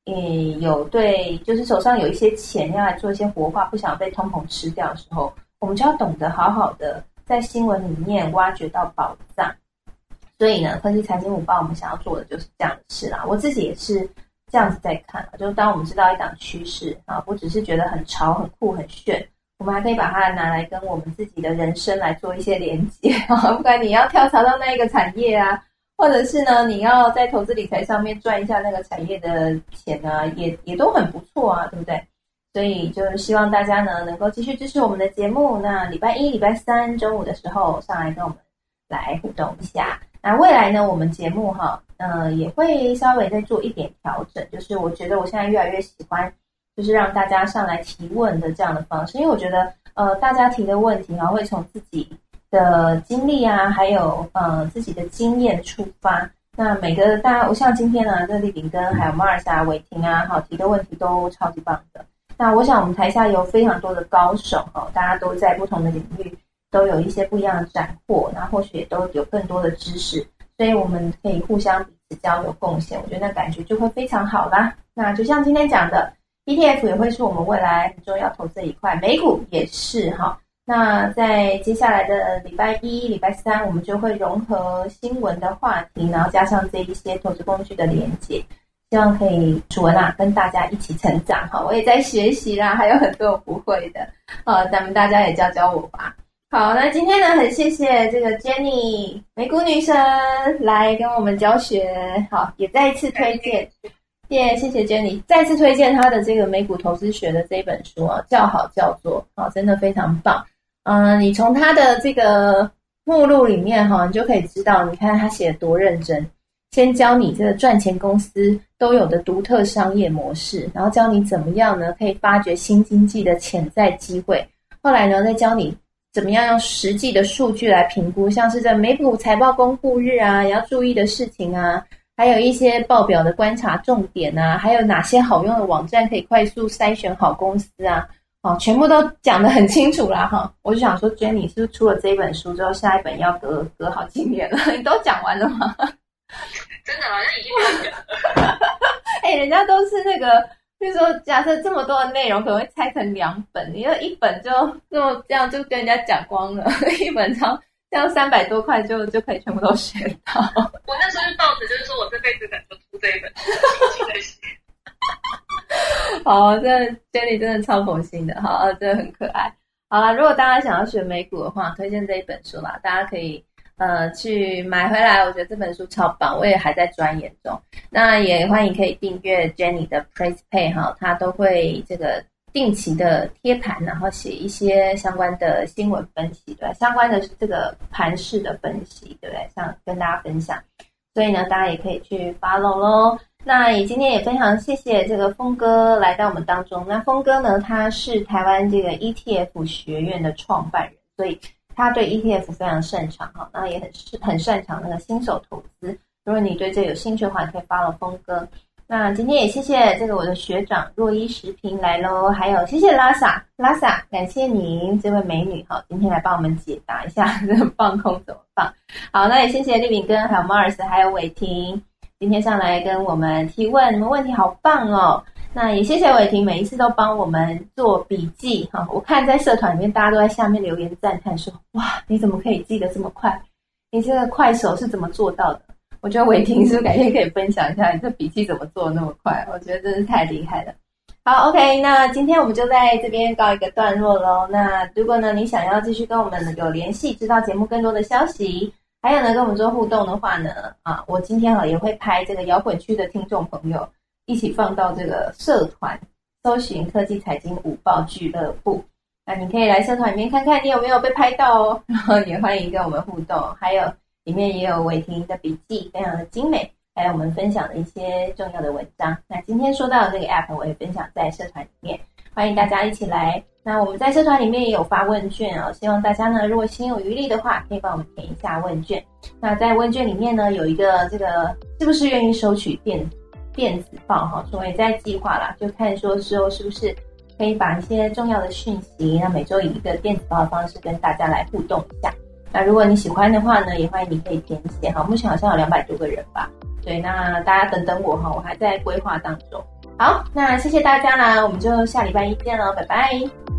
嗯，有对，就是手上有一些钱要来做一些活化，不想被通膨吃掉的时候，我们就要懂得好好的在新闻里面挖掘到宝藏。所以呢，分析财经五报，我们想要做的就是这样的事啦。我自己也是这样子在看，就当我们知道一档趋势啊，不只是觉得很潮、很酷、很炫，我们还可以把它拿来跟我们自己的人生来做一些连接啊。*laughs* 不管你要跳槽到那一个产业啊。或者是呢，你要在投资理财上面赚一下那个产业的钱呢，也也都很不错啊，对不对？所以就是希望大家呢能够继续支持我们的节目。那礼拜一、礼拜三中午的时候上来跟我们来互动一下。那未来呢，我们节目哈，呃，也会稍微再做一点调整。就是我觉得我现在越来越喜欢，就是让大家上来提问的这样的方式，因为我觉得呃，大家提的问题哈，会从自己。的经历啊，还有呃自己的经验出发，那每个大家，我像今天呢，这丽玲跟还有马尔莎、伟霆啊，好提的问题都超级棒的。那我想我们台下有非常多的高手哦，大家都在不同的领域都有一些不一样的斩获，那或许也都有更多的知识，所以我们可以互相彼此交流贡献，我觉得那感觉就会非常好啦。那就像今天讲的，ETF 也会是我们未来很重要投资一块，美股也是哈。那在接下来的礼拜一、礼拜三，我们就会融合新闻的话题，然后加上这一些投资工具的连接，希望可以楚文啊跟大家一起成长哈。我也在学习啦，还有很多我不会的，啊，咱们大家也教教我吧。好，那今天呢，很谢谢这个 Jenny 美股女神来跟我们教学，好，也再一次推荐，谢谢谢 Jenny，再次推荐她的这个美股投资学的这一本书啊，叫好叫座，好，真的非常棒。嗯，你从她的这个目录里面哈，你就可以知道，你看她写的多认真。先教你这个赚钱公司都有的独特商业模式，然后教你怎么样呢，可以发掘新经济的潜在机会。后来呢，再教你怎么样用实际的数据来评估，像是在美股财报公布日啊，要注意的事情啊，还有一些报表的观察重点啊，还有哪些好用的网站可以快速筛选好公司啊，哦，全部都讲得很清楚啦哈。我就想说，Jenny 是不是出了这一本书之后，下一本要隔隔好几年了？*laughs* 你都讲完了吗？*laughs* 真的好像已经讲了。*laughs* 哎，人家都是那个。就是说，假设这么多的内容可能会拆成两本，你要一本就这么这样就跟人家讲光了，*laughs* 一本超这样三百多块就就可以全部都学到。我那时候就抱着就是说我这辈子可能就出这一本，好，这 Jenny 真的超佛心的，好，真的很可爱。好了，如果大家想要学美股的话，推荐这一本书啦，大家可以。呃，去买回来，我觉得这本书超棒，我也还在钻研中。那也欢迎可以订阅 Jenny 的 Praise Pay 哈，他都会这个定期的贴盘，然后写一些相关的新闻分析，对相关的这个盘势的分析，对不对？像跟大家分享，所以呢，大家也可以去 follow 喽。那也今天也非常谢谢这个峰哥来到我们当中。那峰哥呢，他是台湾这个 ETF 学院的创办人，所以。他对 ETF 非常擅长哈，那也很很擅长那个新手投资。如果你对这有兴趣的话，可以发了峰哥。那今天也谢谢这个我的学长若一食品来喽，还有谢谢拉萨拉萨，感谢您这位美女哈，今天来帮我们解答一下这个 *laughs* 放空怎么放。好，那也谢谢丽敏跟还有 Mars 还有伟霆，今天上来跟我们提问，你们问题好棒哦。那也谢谢伟霆，每一次都帮我们做笔记哈。我看在社团里面，大家都在下面留言赞叹说：“哇，你怎么可以记得这么快？你这个快手是怎么做到的？”我觉得伟霆是不是改天可以分享一下你这笔记怎么做那么快？我觉得真是太厉害了。好，OK，那今天我们就在这边告一个段落喽。那如果呢你想要继续跟我们有联系，知道节目更多的消息，还有呢跟我们做互动的话呢，啊，我今天啊也会拍这个摇滚区的听众朋友。一起放到这个社团，搜寻科技财经五报俱乐部。那你可以来社团里面看看，你有没有被拍到哦。然后也欢迎跟我们互动，还有里面也有伟霆的笔记，非常的精美，还有我们分享的一些重要的文章。那今天说到的这个 app，我也分享在社团里面，欢迎大家一起来。那我们在社团里面也有发问卷哦，希望大家呢，如果心有余力的话，可以帮我们填一下问卷。那在问卷里面呢，有一个这个是不是愿意收取电电子报哈，我也在计划啦，就看说之后是不是可以把一些重要的讯息，那每周以一个电子报的方式跟大家来互动一下。那如果你喜欢的话呢，也欢迎你可以填写哈。目前好像有两百多个人吧，对，那大家等等我哈，我还在规划当中。好，那谢谢大家啦，我们就下礼拜一见喽，拜拜。